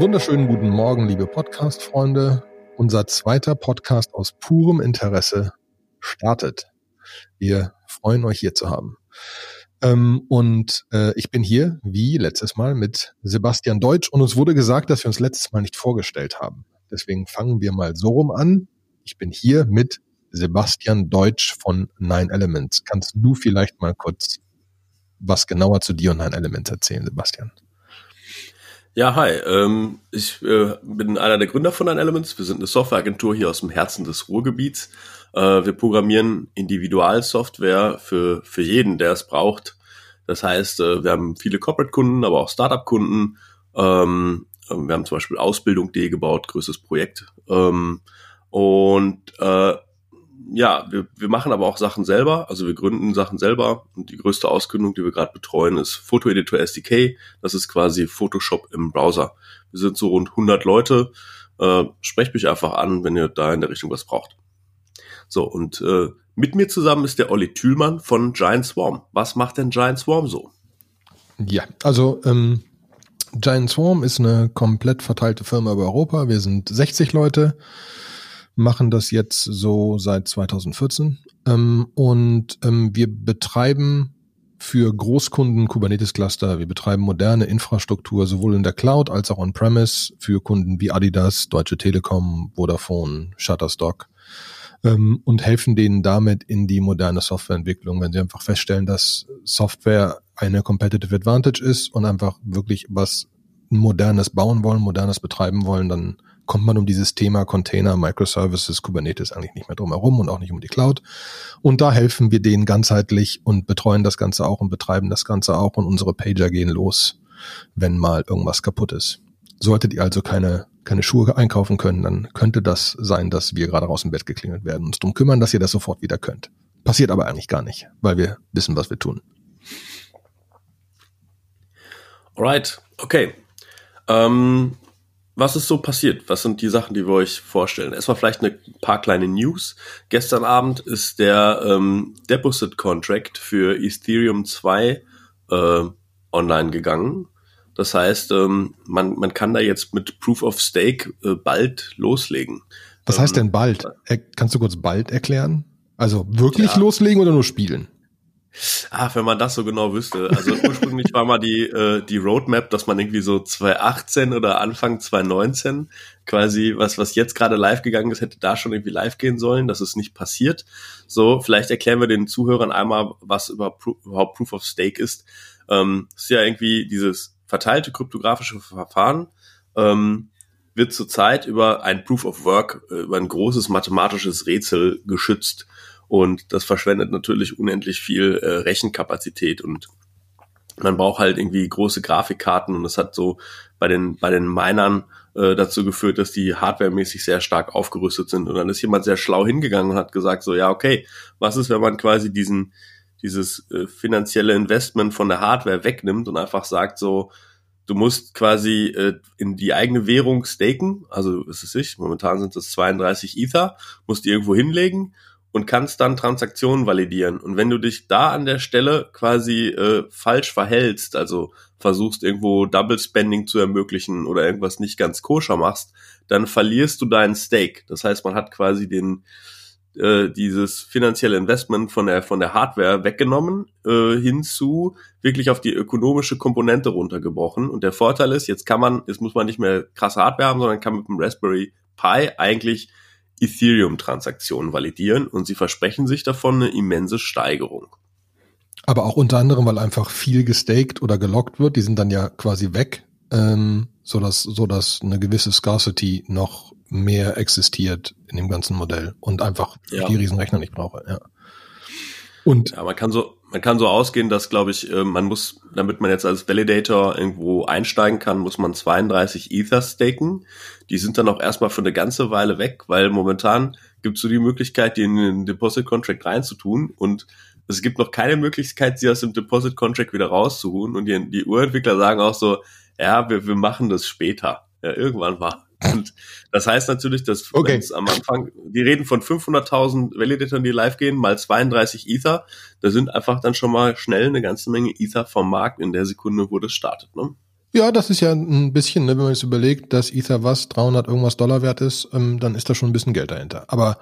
Einen wunderschönen guten Morgen, liebe Podcast-Freunde. Unser zweiter Podcast aus purem Interesse startet. Wir freuen euch hier zu haben. Ähm, und äh, ich bin hier, wie letztes Mal, mit Sebastian Deutsch. Und uns wurde gesagt, dass wir uns letztes Mal nicht vorgestellt haben. Deswegen fangen wir mal so rum an. Ich bin hier mit Sebastian Deutsch von Nine Elements. Kannst du vielleicht mal kurz was genauer zu dir und Nine Elements erzählen, Sebastian? Ja, hi. Ähm, ich äh, bin einer der Gründer von Nine Elements. Wir sind eine Softwareagentur hier aus dem Herzen des Ruhrgebiets. Äh, wir programmieren Individualsoftware für, für jeden, der es braucht. Das heißt, äh, wir haben viele Corporate-Kunden, aber auch Startup-Kunden. Ähm, wir haben zum Beispiel Ausbildung.de gebaut, größtes Projekt. Ähm, und äh, ja, wir, wir machen aber auch Sachen selber, also wir gründen Sachen selber und die größte Auskündung, die wir gerade betreuen, ist Fotoeditor SDK. Das ist quasi Photoshop im Browser. Wir sind so rund 100 Leute. Äh, sprecht mich einfach an, wenn ihr da in der Richtung was braucht. So, und äh, mit mir zusammen ist der Olli Thülmann von Giant Swarm. Was macht denn Giant Swarm so? Ja, also ähm, Giant Swarm ist eine komplett verteilte Firma über Europa. Wir sind 60 Leute machen das jetzt so seit 2014 ähm, und ähm, wir betreiben für Großkunden Kubernetes-Cluster. Wir betreiben moderne Infrastruktur sowohl in der Cloud als auch on-premise für Kunden wie Adidas, Deutsche Telekom, Vodafone, Shutterstock ähm, und helfen denen damit in die moderne Softwareentwicklung, wenn sie einfach feststellen, dass Software eine Competitive Advantage ist und einfach wirklich was Modernes bauen wollen, Modernes betreiben wollen, dann kommt man um dieses Thema Container, Microservices, Kubernetes eigentlich nicht mehr drum und auch nicht um die Cloud. Und da helfen wir denen ganzheitlich und betreuen das Ganze auch und betreiben das Ganze auch und unsere Pager gehen los, wenn mal irgendwas kaputt ist. Solltet ihr also keine, keine Schuhe einkaufen können, dann könnte das sein, dass wir gerade raus im Bett geklingelt werden und uns darum kümmern, dass ihr das sofort wieder könnt. Passiert aber eigentlich gar nicht, weil wir wissen, was wir tun. Alright, okay. Ähm, was ist so passiert? Was sind die Sachen, die wir euch vorstellen? Erstmal vielleicht ein paar kleine News. Gestern Abend ist der ähm, Deposit Contract für Ethereum 2 äh, online gegangen. Das heißt, ähm, man, man kann da jetzt mit Proof of Stake äh, bald loslegen. Was heißt denn bald? Er, kannst du kurz bald erklären? Also wirklich ja. loslegen oder nur spielen? Ah, wenn man das so genau wüsste. Also ursprünglich war mal die, äh, die Roadmap, dass man irgendwie so 2018 oder Anfang 2019 quasi, was, was jetzt gerade live gegangen ist, hätte da schon irgendwie live gehen sollen. Das ist nicht passiert. So, vielleicht erklären wir den Zuhörern einmal, was überhaupt, überhaupt Proof of Stake ist. Ähm, ist ja irgendwie dieses verteilte kryptografische Verfahren, ähm, wird zurzeit über ein Proof of Work, äh, über ein großes mathematisches Rätsel geschützt. Und das verschwendet natürlich unendlich viel äh, Rechenkapazität und man braucht halt irgendwie große Grafikkarten und das hat so bei den, bei den Minern äh, dazu geführt, dass die hardwaremäßig sehr stark aufgerüstet sind. Und dann ist jemand sehr schlau hingegangen und hat gesagt, so, ja, okay, was ist, wenn man quasi diesen, dieses äh, finanzielle Investment von der Hardware wegnimmt und einfach sagt, so, du musst quasi äh, in die eigene Währung staken, also ist es ich, momentan sind es 32 Ether, musst die irgendwo hinlegen und kannst dann Transaktionen validieren. Und wenn du dich da an der Stelle quasi äh, falsch verhältst, also versuchst irgendwo Double Spending zu ermöglichen oder irgendwas nicht ganz koscher machst, dann verlierst du deinen Stake. Das heißt, man hat quasi den äh, dieses finanzielle Investment von der von der Hardware weggenommen äh, hinzu wirklich auf die ökonomische Komponente runtergebrochen. Und der Vorteil ist, jetzt kann man, jetzt muss man nicht mehr krasse Hardware haben, sondern kann mit dem Raspberry Pi eigentlich Ethereum-Transaktionen validieren und sie versprechen sich davon eine immense Steigerung. Aber auch unter anderem, weil einfach viel gestaked oder gelockt wird, die sind dann ja quasi weg, ähm, so dass so dass eine gewisse Scarcity noch mehr existiert in dem ganzen Modell und einfach ja. die Riesenrechner nicht brauche. Ja. Und ja, man kann so man kann so ausgehen, dass, glaube ich, äh, man muss, damit man jetzt als Validator irgendwo einsteigen kann, muss man 32 Ether staken. Die sind dann auch erstmal für eine ganze Weile weg, weil momentan gibt es so die Möglichkeit, die in den Deposit Contract reinzutun und es gibt noch keine Möglichkeit, sie aus dem Deposit Contract wieder rauszuholen und die, die Urentwickler sagen auch so, ja, wir, wir machen das später. Ja, irgendwann war. Und das heißt natürlich, dass okay. am Anfang, die reden von 500.000 Validatoren, die live gehen, mal 32 Ether. Da sind einfach dann schon mal schnell eine ganze Menge Ether vom Markt in der Sekunde, wo das startet. Ne? Ja, das ist ja ein bisschen, ne, wenn man jetzt überlegt, dass Ether was 300 irgendwas Dollar wert ist, ähm, dann ist da schon ein bisschen Geld dahinter. Aber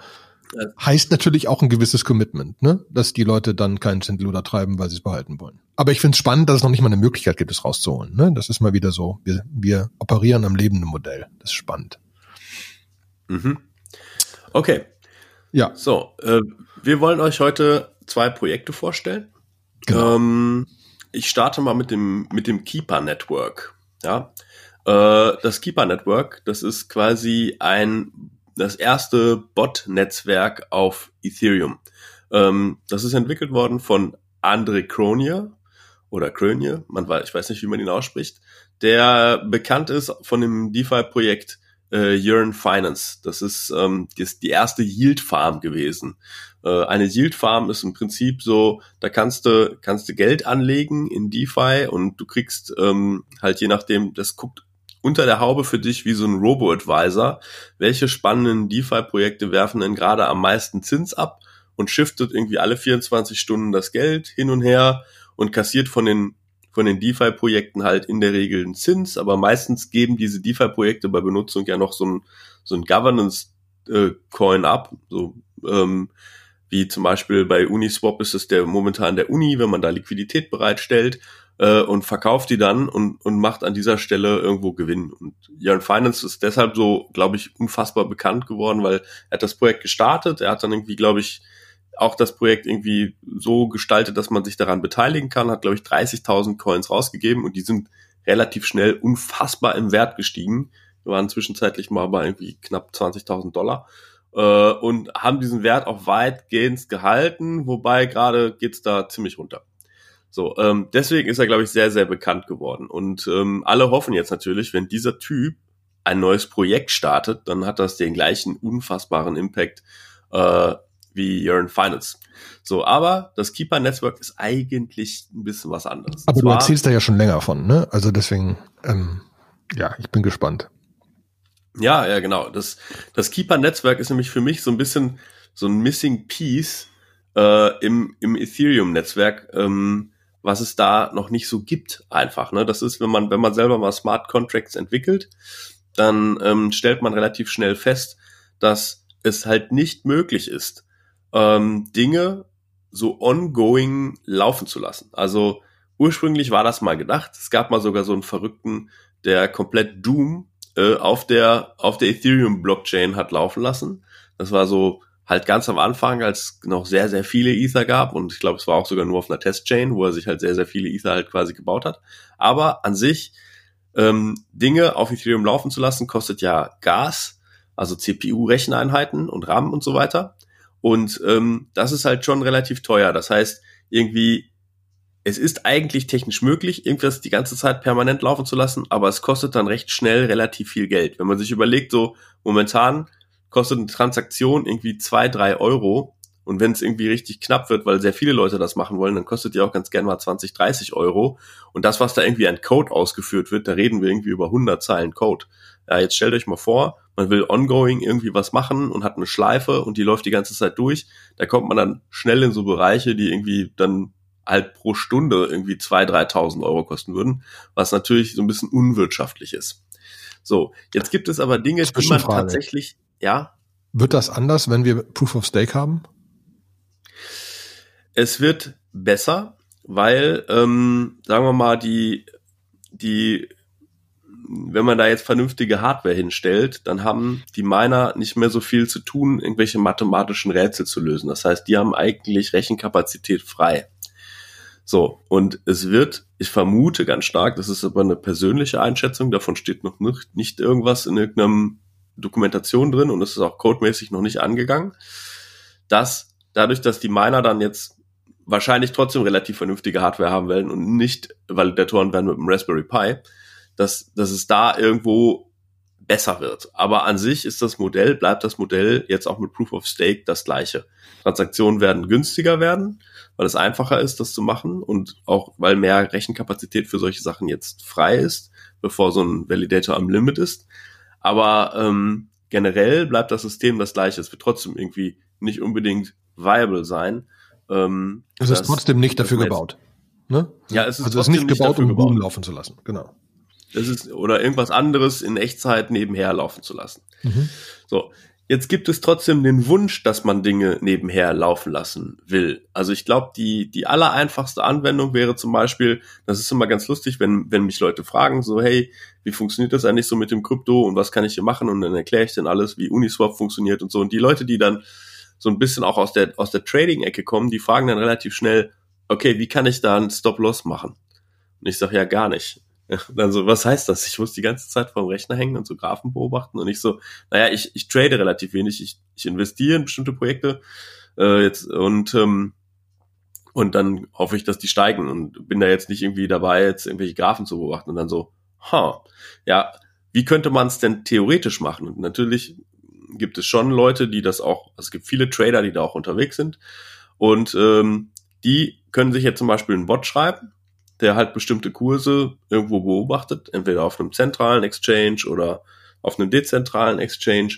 ja. heißt natürlich auch ein gewisses Commitment, ne, dass die Leute dann keinen Schindluder treiben, weil sie es behalten wollen. Aber ich finde es spannend, dass es noch nicht mal eine Möglichkeit gibt, es rauszuholen. Ne? Das ist mal wieder so. Wir, wir operieren am lebenden Modell. Das ist spannend. Mhm. Okay. Ja. So, äh, wir wollen euch heute zwei Projekte vorstellen. Genau. Ähm, ich starte mal mit dem, mit dem Keeper Network. Ja. Äh, das Keeper Network, das ist quasi ein, das erste Bot-Netzwerk auf Ethereum. Ähm, das ist entwickelt worden von Andre Kronier oder Krönje, man weiß, ich weiß nicht, wie man ihn ausspricht, der bekannt ist von dem DeFi-Projekt äh, Yearn Finance. Das ist, ähm, die, ist die erste Yield Farm gewesen. Äh, eine Yield Farm ist im Prinzip so, da kannst du, kannst du Geld anlegen in DeFi und du kriegst ähm, halt je nachdem, das guckt unter der Haube für dich wie so ein Robo-Advisor. Welche spannenden DeFi-Projekte werfen denn gerade am meisten Zins ab und shiftet irgendwie alle 24 Stunden das Geld hin und her und kassiert von den von den DeFi-Projekten halt in der Regel einen Zins, aber meistens geben diese DeFi-Projekte bei Benutzung ja noch so ein, so ein Governance-Coin ab, so ähm, wie zum Beispiel bei Uniswap ist es der momentan der Uni, wenn man da Liquidität bereitstellt äh, und verkauft die dann und, und macht an dieser Stelle irgendwo Gewinn. Und Jan Finance ist deshalb so, glaube ich, unfassbar bekannt geworden, weil er hat das Projekt gestartet, er hat dann irgendwie, glaube ich, auch das Projekt irgendwie so gestaltet, dass man sich daran beteiligen kann, hat, glaube ich, 30.000 Coins rausgegeben und die sind relativ schnell unfassbar im Wert gestiegen. Wir waren zwischenzeitlich mal bei irgendwie knapp 20.000 Dollar äh, und haben diesen Wert auch weitgehend gehalten, wobei gerade geht's da ziemlich runter. So, ähm, deswegen ist er, glaube ich, sehr, sehr bekannt geworden. Und ähm, alle hoffen jetzt natürlich, wenn dieser Typ ein neues Projekt startet, dann hat das den gleichen unfassbaren Impact äh, wie Yearn Finals. So, aber das Keeper Network ist eigentlich ein bisschen was anderes. Aber du erzählst da ja schon länger von, ne? Also deswegen, ähm, ja, ich bin gespannt. Ja, ja, genau. Das, das Keeper Netzwerk ist nämlich für mich so ein bisschen so ein Missing Piece äh, im, im Ethereum Netzwerk, ähm, was es da noch nicht so gibt, einfach. Ne? Das ist, wenn man, wenn man selber mal Smart Contracts entwickelt, dann ähm, stellt man relativ schnell fest, dass es halt nicht möglich ist, ähm, Dinge so ongoing laufen zu lassen. Also ursprünglich war das mal gedacht. Es gab mal sogar so einen Verrückten, der komplett Doom äh, auf der auf der Ethereum Blockchain hat laufen lassen. Das war so halt ganz am Anfang, als noch sehr sehr viele Ether gab und ich glaube, es war auch sogar nur auf einer Testchain, wo er sich halt sehr sehr viele Ether halt quasi gebaut hat. Aber an sich ähm, Dinge auf Ethereum laufen zu lassen, kostet ja Gas, also CPU-Recheneinheiten und RAM und so weiter. Und ähm, das ist halt schon relativ teuer. Das heißt, irgendwie, es ist eigentlich technisch möglich, irgendwas die ganze Zeit permanent laufen zu lassen, aber es kostet dann recht schnell relativ viel Geld. Wenn man sich überlegt, so momentan kostet eine Transaktion irgendwie zwei, drei Euro. Und wenn es irgendwie richtig knapp wird, weil sehr viele Leute das machen wollen, dann kostet die auch ganz gern mal 20, 30 Euro. Und das, was da irgendwie an Code ausgeführt wird, da reden wir irgendwie über 100 Zeilen Code. Ja, jetzt stellt euch mal vor, man will ongoing irgendwie was machen und hat eine Schleife und die läuft die ganze Zeit durch. Da kommt man dann schnell in so Bereiche, die irgendwie dann halt pro Stunde irgendwie 2.000, 3.000 Euro kosten würden, was natürlich so ein bisschen unwirtschaftlich ist. So, jetzt gibt es aber Dinge, die man tatsächlich, ja. Wird das anders, wenn wir Proof of Stake haben? Es wird besser, weil, ähm, sagen wir mal, die, die wenn man da jetzt vernünftige Hardware hinstellt, dann haben die Miner nicht mehr so viel zu tun, irgendwelche mathematischen Rätsel zu lösen. Das heißt, die haben eigentlich Rechenkapazität frei. So, und es wird, ich vermute ganz stark, das ist aber eine persönliche Einschätzung, davon steht noch nicht, nicht irgendwas in irgendeinem Dokumentation drin und es ist auch codemäßig noch nicht angegangen, dass dadurch, dass die Miner dann jetzt wahrscheinlich trotzdem relativ vernünftige Hardware haben werden und nicht Validatoren werden mit dem Raspberry Pi, dass, dass es da irgendwo besser wird. Aber an sich ist das Modell, bleibt das Modell jetzt auch mit Proof of Stake das gleiche. Transaktionen werden günstiger werden, weil es einfacher ist, das zu machen und auch weil mehr Rechenkapazität für solche Sachen jetzt frei ist, bevor so ein Validator am Limit ist. Aber ähm, generell bleibt das System das gleiche. Es wird trotzdem irgendwie nicht unbedingt viable sein. Ähm, es ist trotzdem nicht dafür gebaut. Ne? Ja, es ist also es ist nicht gebaut, um Boom laufen zu lassen. Genau. Das ist, oder irgendwas anderes in Echtzeit nebenher laufen zu lassen. Mhm. So. Jetzt gibt es trotzdem den Wunsch, dass man Dinge nebenher laufen lassen will. Also ich glaube, die, die allereinfachste Anwendung wäre zum Beispiel, das ist immer ganz lustig, wenn, wenn mich Leute fragen, so, hey, wie funktioniert das eigentlich so mit dem Krypto und was kann ich hier machen? Und dann erkläre ich denen alles, wie Uniswap funktioniert und so. Und die Leute, die dann so ein bisschen auch aus der, aus der Trading-Ecke kommen, die fragen dann relativ schnell, okay, wie kann ich da einen Stop-Loss machen? Und ich sage ja gar nicht. dann so, was heißt das? Ich muss die ganze Zeit vorm Rechner hängen und so Graphen beobachten und ich so, naja, ich, ich trade relativ wenig, ich, ich investiere in bestimmte Projekte äh, jetzt und ähm, und dann hoffe ich, dass die steigen und bin da jetzt nicht irgendwie dabei, jetzt irgendwelche Graphen zu beobachten und dann so, ha, ja, wie könnte man es denn theoretisch machen? Und natürlich gibt es schon Leute, die das auch, also es gibt viele Trader, die da auch unterwegs sind und ähm, die können sich jetzt zum Beispiel einen Bot schreiben der halt bestimmte Kurse irgendwo beobachtet, entweder auf einem zentralen Exchange oder auf einem dezentralen Exchange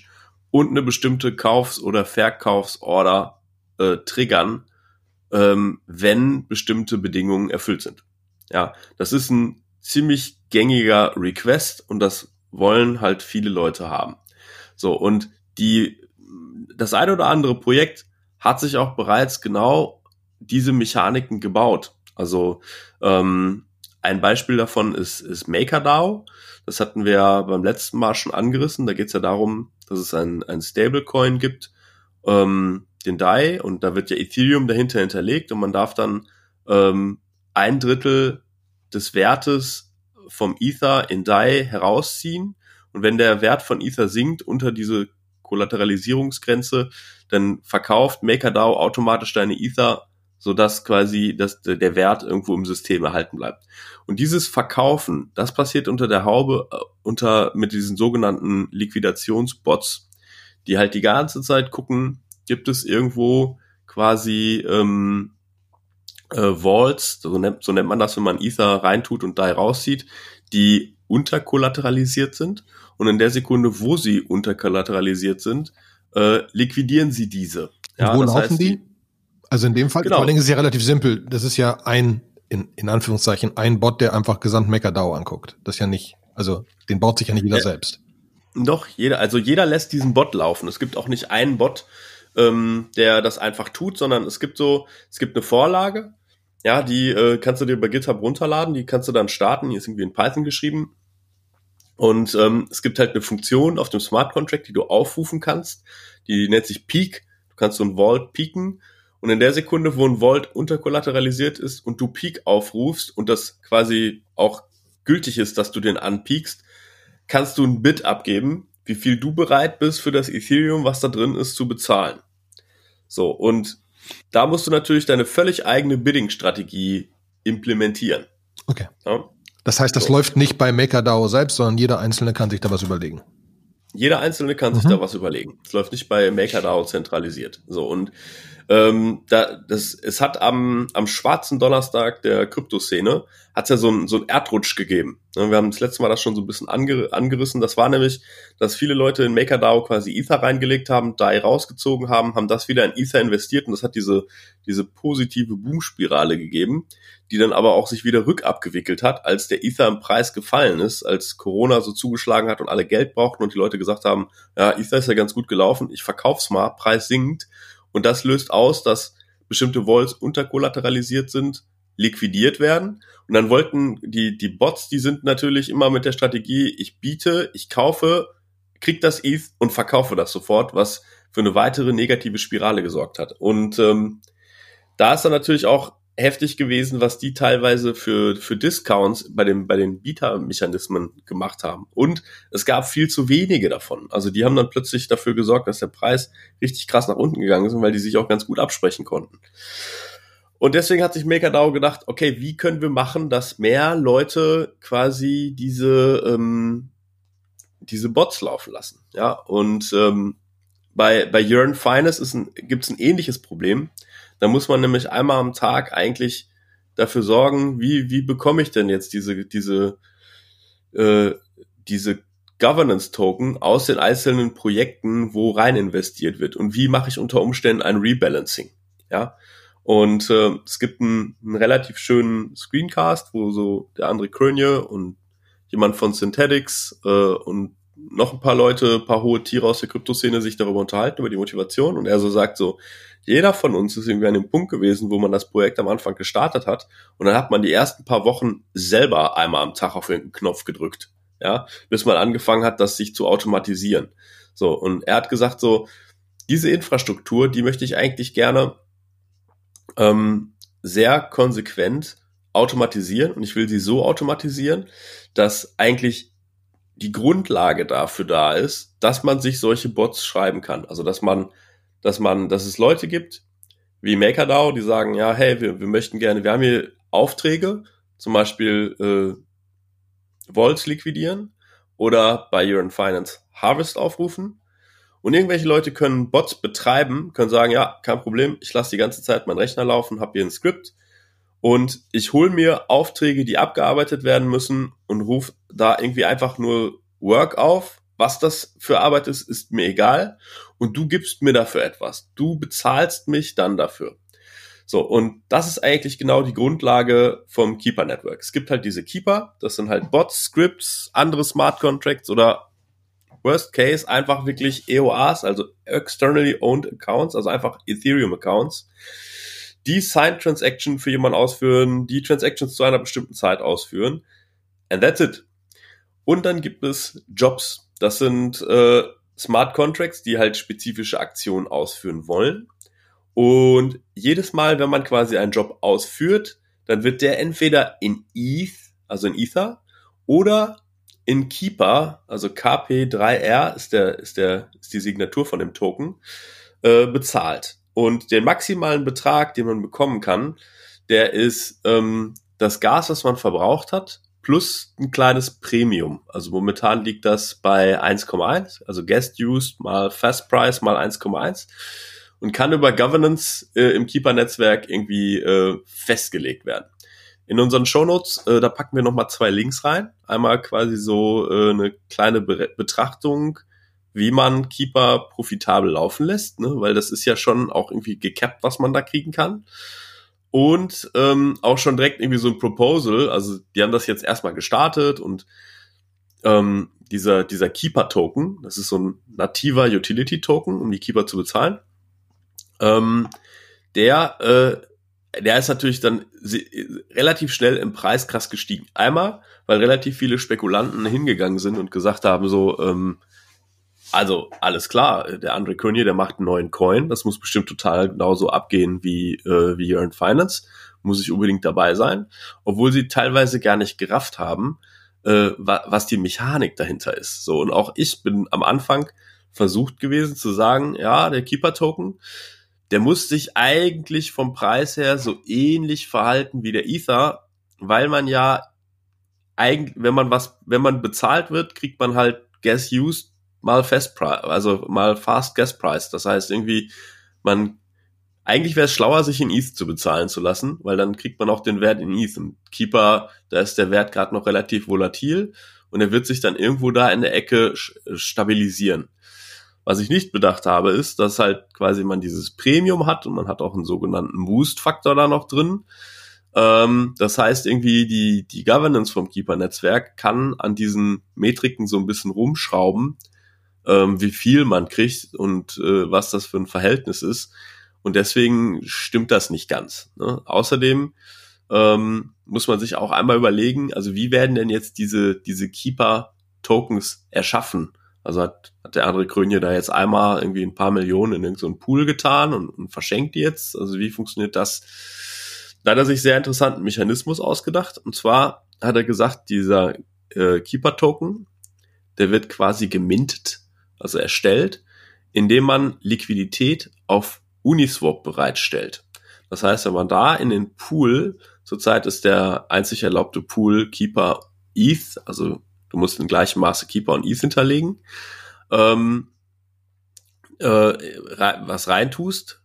und eine bestimmte Kaufs- oder Verkaufsorder äh, triggern, ähm, wenn bestimmte Bedingungen erfüllt sind. Ja, das ist ein ziemlich gängiger Request und das wollen halt viele Leute haben. So, und die, das eine oder andere Projekt hat sich auch bereits genau diese Mechaniken gebaut. Also ähm, ein Beispiel davon ist, ist MakerDAO. Das hatten wir beim letzten Mal schon angerissen. Da geht es ja darum, dass es ein, ein Stablecoin gibt, ähm, den DAI, und da wird ja Ethereum dahinter hinterlegt und man darf dann ähm, ein Drittel des Wertes vom Ether in DAI herausziehen. Und wenn der Wert von Ether sinkt unter diese Kollateralisierungsgrenze, dann verkauft MakerDAO automatisch deine Ether so dass quasi dass der Wert irgendwo im System erhalten bleibt. Und dieses Verkaufen, das passiert unter der Haube, äh, unter mit diesen sogenannten Liquidationsbots, die halt die ganze Zeit gucken, gibt es irgendwo quasi ähm, äh, Vaults, so nennt, so nennt man das, wenn man Ether reintut und DAI rauszieht, die unterkollateralisiert sind. Und in der Sekunde, wo sie unterkollateralisiert sind, äh, liquidieren sie diese. Ja, wo laufen heißt, die? Also in dem Fall, genau. vor allen Dingen ist es ja relativ simpel. Das ist ja ein, in, in Anführungszeichen, ein Bot, der einfach gesamt MakerDAO anguckt. Das ist ja nicht, also den baut sich ja nicht jeder ja. selbst. Doch, jeder, also jeder lässt diesen Bot laufen. Es gibt auch nicht einen Bot, ähm, der das einfach tut, sondern es gibt so, es gibt eine Vorlage, ja, die äh, kannst du dir bei GitHub runterladen, die kannst du dann starten, die ist irgendwie in Python geschrieben. Und ähm, es gibt halt eine Funktion auf dem Smart Contract, die du aufrufen kannst, die nennt sich Peak. Du kannst so ein Vault peaken und in der Sekunde, wo ein Vault unterkollateralisiert ist und du Peak aufrufst und das quasi auch gültig ist, dass du den anpeakst, kannst du ein Bit abgeben, wie viel du bereit bist für das Ethereum, was da drin ist, zu bezahlen. So, und da musst du natürlich deine völlig eigene Bidding-Strategie implementieren. Okay. Ja? Das heißt, das so. läuft nicht bei MakerDAO selbst, sondern jeder Einzelne kann sich da was überlegen. Jeder Einzelne kann mhm. sich da was überlegen. Es läuft nicht bei MakerDAO zentralisiert. So, und ähm, da, das, es hat am, am schwarzen Donnerstag der Kryptoszene hat es ja so ein so ein Erdrutsch gegeben. Wir haben das letzte Mal das schon so ein bisschen anger angerissen. Das war nämlich, dass viele Leute in MakerDAO quasi Ether reingelegt haben, DAI rausgezogen haben, haben das wieder in Ether investiert und das hat diese, diese positive Boomspirale gegeben, die dann aber auch sich wieder rückabgewickelt hat, als der Ether im Preis gefallen ist, als Corona so zugeschlagen hat und alle Geld brauchten und die Leute gesagt haben, ja, Ether ist ja ganz gut gelaufen, ich verkauf's mal, Preis sinkt und das löst aus, dass bestimmte Vaults unterkollateralisiert sind, liquidiert werden. Und dann wollten die, die Bots, die sind natürlich immer mit der Strategie, ich biete, ich kaufe, krieg das ETH und verkaufe das sofort, was für eine weitere negative Spirale gesorgt hat. Und ähm, da ist dann natürlich auch heftig gewesen, was die teilweise für, für Discounts bei, dem, bei den Bietermechanismen gemacht haben. Und es gab viel zu wenige davon. Also die haben dann plötzlich dafür gesorgt, dass der Preis richtig krass nach unten gegangen ist, weil die sich auch ganz gut absprechen konnten. Und deswegen hat sich MakerDAO gedacht, okay, wie können wir machen, dass mehr Leute quasi diese, ähm, diese Bots laufen lassen. Ja, und ähm, bei, bei Yearn Finance gibt es ein ähnliches Problem. Da muss man nämlich einmal am Tag eigentlich dafür sorgen, wie, wie bekomme ich denn jetzt diese, diese, äh, diese Governance-Token aus den einzelnen Projekten, wo rein investiert wird und wie mache ich unter Umständen ein Rebalancing. Ja. Und äh, es gibt einen, einen relativ schönen Screencast, wo so der André Krönje und jemand von Synthetics äh, und noch ein paar Leute, ein paar hohe Tiere aus der Kryptoszene sich darüber unterhalten, über die Motivation. Und er so sagt so, jeder von uns ist irgendwie an dem Punkt gewesen, wo man das Projekt am Anfang gestartet hat. Und dann hat man die ersten paar Wochen selber einmal am Tag auf irgendeinen Knopf gedrückt. Ja, bis man angefangen hat, das sich zu automatisieren. So. Und er hat gesagt so, diese Infrastruktur, die möchte ich eigentlich gerne ähm, sehr konsequent automatisieren und ich will sie so automatisieren, dass eigentlich die Grundlage dafür da ist, dass man sich solche Bots schreiben kann. Also dass man, dass man, dass es Leute gibt wie MakerDAO, die sagen, ja, hey, wir, wir möchten gerne, wir haben hier Aufträge, zum Beispiel äh, Vaults liquidieren oder bei Urine Finance Harvest aufrufen. Und irgendwelche Leute können Bots betreiben, können sagen, ja, kein Problem, ich lasse die ganze Zeit meinen Rechner laufen, habe hier ein Skript, und ich hole mir Aufträge, die abgearbeitet werden müssen und rufe da irgendwie einfach nur Work auf. Was das für Arbeit ist, ist mir egal. Und du gibst mir dafür etwas. Du bezahlst mich dann dafür. So, und das ist eigentlich genau die Grundlage vom Keeper Network. Es gibt halt diese Keeper, das sind halt Bots, Scripts, andere Smart Contracts oder Worst Case einfach wirklich EOAs, also Externally Owned Accounts, also einfach Ethereum Accounts, die Signed Transaction für jemanden ausführen, die Transactions zu einer bestimmten Zeit ausführen. And that's it. Und dann gibt es Jobs. Das sind äh, Smart Contracts, die halt spezifische Aktionen ausführen wollen. Und jedes Mal, wenn man quasi einen Job ausführt, dann wird der entweder in ETH, also in Ether, oder in Keeper, also KP3R ist der, ist der, ist die Signatur von dem Token, äh, bezahlt. Und den maximalen Betrag, den man bekommen kann, der ist ähm, das Gas, was man verbraucht hat, plus ein kleines Premium. Also momentan liegt das bei 1,1, also Guest Used mal Fast Price mal 1,1 und kann über Governance äh, im Keeper-Netzwerk irgendwie äh, festgelegt werden. In unseren Shownotes, äh, da packen wir nochmal zwei Links rein. Einmal quasi so äh, eine kleine Be Betrachtung wie man Keeper profitabel laufen lässt, ne? weil das ist ja schon auch irgendwie gecapped, was man da kriegen kann. Und ähm, auch schon direkt irgendwie so ein Proposal, also die haben das jetzt erstmal gestartet und ähm, dieser, dieser Keeper-Token, das ist so ein nativer Utility-Token, um die Keeper zu bezahlen, ähm, der, äh, der ist natürlich dann relativ schnell im Preis krass gestiegen. Einmal, weil relativ viele Spekulanten hingegangen sind und gesagt haben, so, ähm, also alles klar, der Andre Könje, der macht einen neuen Coin. Das muss bestimmt total genauso abgehen wie äh, wie Earn Finance. Muss ich unbedingt dabei sein, obwohl sie teilweise gar nicht gerafft haben, äh, wa was die Mechanik dahinter ist. So und auch ich bin am Anfang versucht gewesen zu sagen, ja, der Keeper Token, der muss sich eigentlich vom Preis her so ähnlich verhalten wie der Ether, weil man ja eigentlich, wenn man was, wenn man bezahlt wird, kriegt man halt Gas Used mal Fast also mal Fast Gas Price. Das heißt irgendwie, man eigentlich wäre es schlauer, sich in ETH zu bezahlen zu lassen, weil dann kriegt man auch den Wert in ETH. Und Keeper, da ist der Wert gerade noch relativ volatil und er wird sich dann irgendwo da in der Ecke stabilisieren. Was ich nicht bedacht habe, ist, dass halt quasi man dieses Premium hat und man hat auch einen sogenannten Boost-Faktor da noch drin. Ähm, das heißt irgendwie, die, die Governance vom Keeper-Netzwerk kann an diesen Metriken so ein bisschen rumschrauben, ähm, wie viel man kriegt und äh, was das für ein Verhältnis ist. Und deswegen stimmt das nicht ganz. Ne? Außerdem ähm, muss man sich auch einmal überlegen, also wie werden denn jetzt diese, diese Keeper-Tokens erschaffen? Also hat, hat der andere Krönje da jetzt einmal irgendwie ein paar Millionen in irgendeinen so Pool getan und, und verschenkt die jetzt? Also wie funktioniert das? Da hat er sich sehr interessanten Mechanismus ausgedacht. Und zwar hat er gesagt, dieser äh, Keeper-Token, der wird quasi gemintet also erstellt, indem man Liquidität auf Uniswap bereitstellt. Das heißt, wenn man da in den Pool, zurzeit ist der einzig erlaubte Pool Keeper ETH, also du musst in gleichem Maße Keeper und ETH hinterlegen, ähm, äh, was reintust,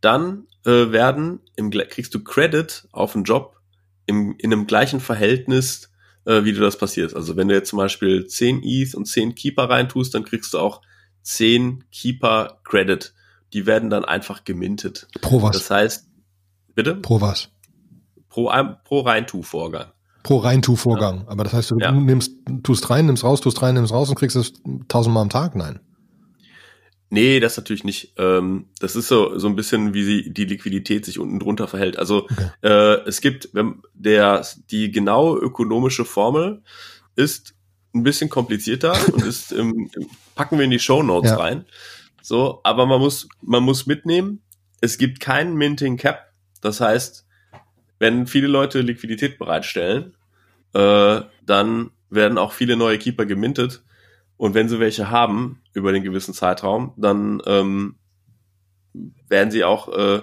dann äh, werden im, kriegst du Credit auf einen Job im, in einem gleichen Verhältnis äh, wie du das passiert. Also wenn du jetzt zum Beispiel 10 ETH und 10 Keeper reintust, dann kriegst du auch 10 Keeper Credit. Die werden dann einfach gemintet. Pro was? Das heißt, bitte? Pro was? Pro, pro Reintu-Vorgang. Pro Reintu-Vorgang. Ja. Aber das heißt, du ja. nimmst, tust rein, nimmst raus, tust rein, nimmst raus und kriegst es tausendmal am Tag? Nein. Nee, das natürlich nicht. Ähm, das ist so, so ein bisschen, wie sie, die Liquidität sich unten drunter verhält. Also okay. äh, es gibt, wenn der, die genaue ökonomische Formel ist ein bisschen komplizierter und ist im, packen wir in die Show Notes ja. rein. So, aber man muss, man muss mitnehmen, es gibt keinen Minting Cap. Das heißt, wenn viele Leute Liquidität bereitstellen, äh, dann werden auch viele neue Keeper gemintet. Und wenn sie welche haben über den gewissen Zeitraum, dann ähm, werden sie auch, äh,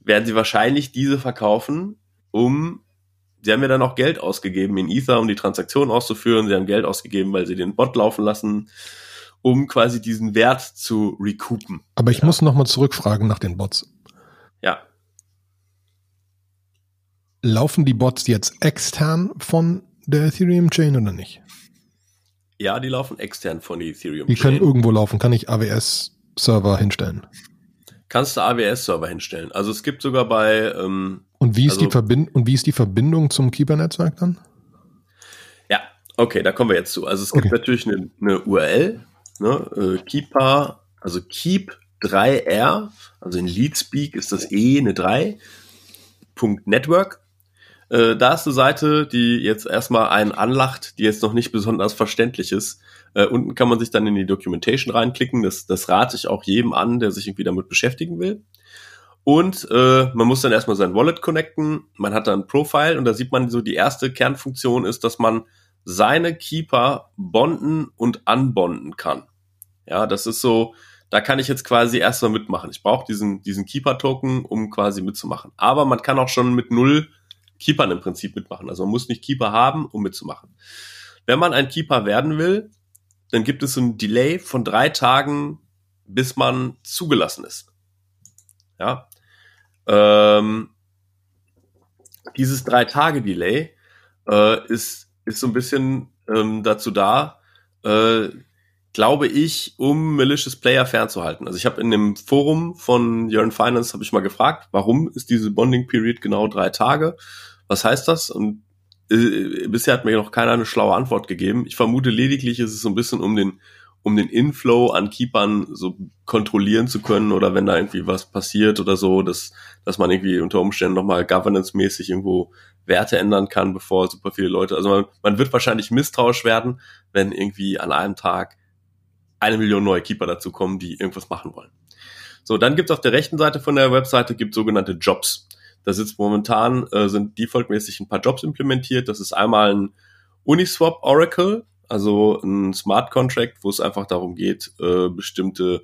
werden sie wahrscheinlich diese verkaufen, um, sie haben ja dann auch Geld ausgegeben in Ether, um die Transaktion auszuführen. Sie haben Geld ausgegeben, weil sie den Bot laufen lassen um quasi diesen Wert zu recoupen. Aber ich ja. muss nochmal zurückfragen nach den Bots. Ja. Laufen die Bots jetzt extern von der Ethereum Chain oder nicht? Ja, die laufen extern von Ethereum. Die können irgendwo laufen. Kann ich AWS-Server hinstellen? Kannst du AWS-Server hinstellen. Also es gibt sogar bei. Ähm, und wie ist also, die Verbind und wie ist die Verbindung zum Keeper-Netzwerk dann? Ja, okay, da kommen wir jetzt zu. Also es gibt okay. natürlich eine, eine URL, ne, äh, Keeper, also Keep 3R, also in Leadspeak ist das E eine 3, Punkt Network. Äh, da ist eine Seite, die jetzt erstmal einen anlacht, die jetzt noch nicht besonders verständlich ist. Äh, unten kann man sich dann in die Documentation reinklicken. Das, das rate ich auch jedem an, der sich irgendwie damit beschäftigen will. Und äh, man muss dann erstmal sein Wallet connecten. Man hat dann ein Profile und da sieht man so, die erste Kernfunktion ist, dass man seine Keeper bonden und unbonden kann. Ja, das ist so, da kann ich jetzt quasi erstmal mitmachen. Ich brauche diesen, diesen Keeper-Token, um quasi mitzumachen. Aber man kann auch schon mit null Keepern im Prinzip mitmachen. Also man muss nicht Keeper haben, um mitzumachen. Wenn man ein Keeper werden will, dann gibt es so ein Delay von drei Tagen, bis man zugelassen ist. Ja. Ähm, dieses drei Tage Delay äh, ist ist so ein bisschen ähm, dazu da, äh, glaube ich, um malicious Player fernzuhalten. Also ich habe in dem Forum von Yearn Finance habe ich mal gefragt, warum ist diese Bonding Period genau drei Tage? Was heißt das? Und äh, bisher hat mir noch keiner eine schlaue Antwort gegeben. Ich vermute lediglich, ist es so ein bisschen um den um den Inflow an Keepern so kontrollieren zu können oder wenn da irgendwie was passiert oder so, dass, dass man irgendwie unter Umständen nochmal governance-mäßig irgendwo Werte ändern kann, bevor super viele Leute, also man, man wird wahrscheinlich misstrauisch werden, wenn irgendwie an einem Tag eine Million neue Keeper dazu kommen, die irgendwas machen wollen. So, dann gibt's auf der rechten Seite von der Webseite gibt sogenannte Jobs. Da sitzt momentan, äh, sind defaultmäßig ein paar Jobs implementiert. Das ist einmal ein Uniswap Oracle, also ein Smart Contract, wo es einfach darum geht, äh, bestimmte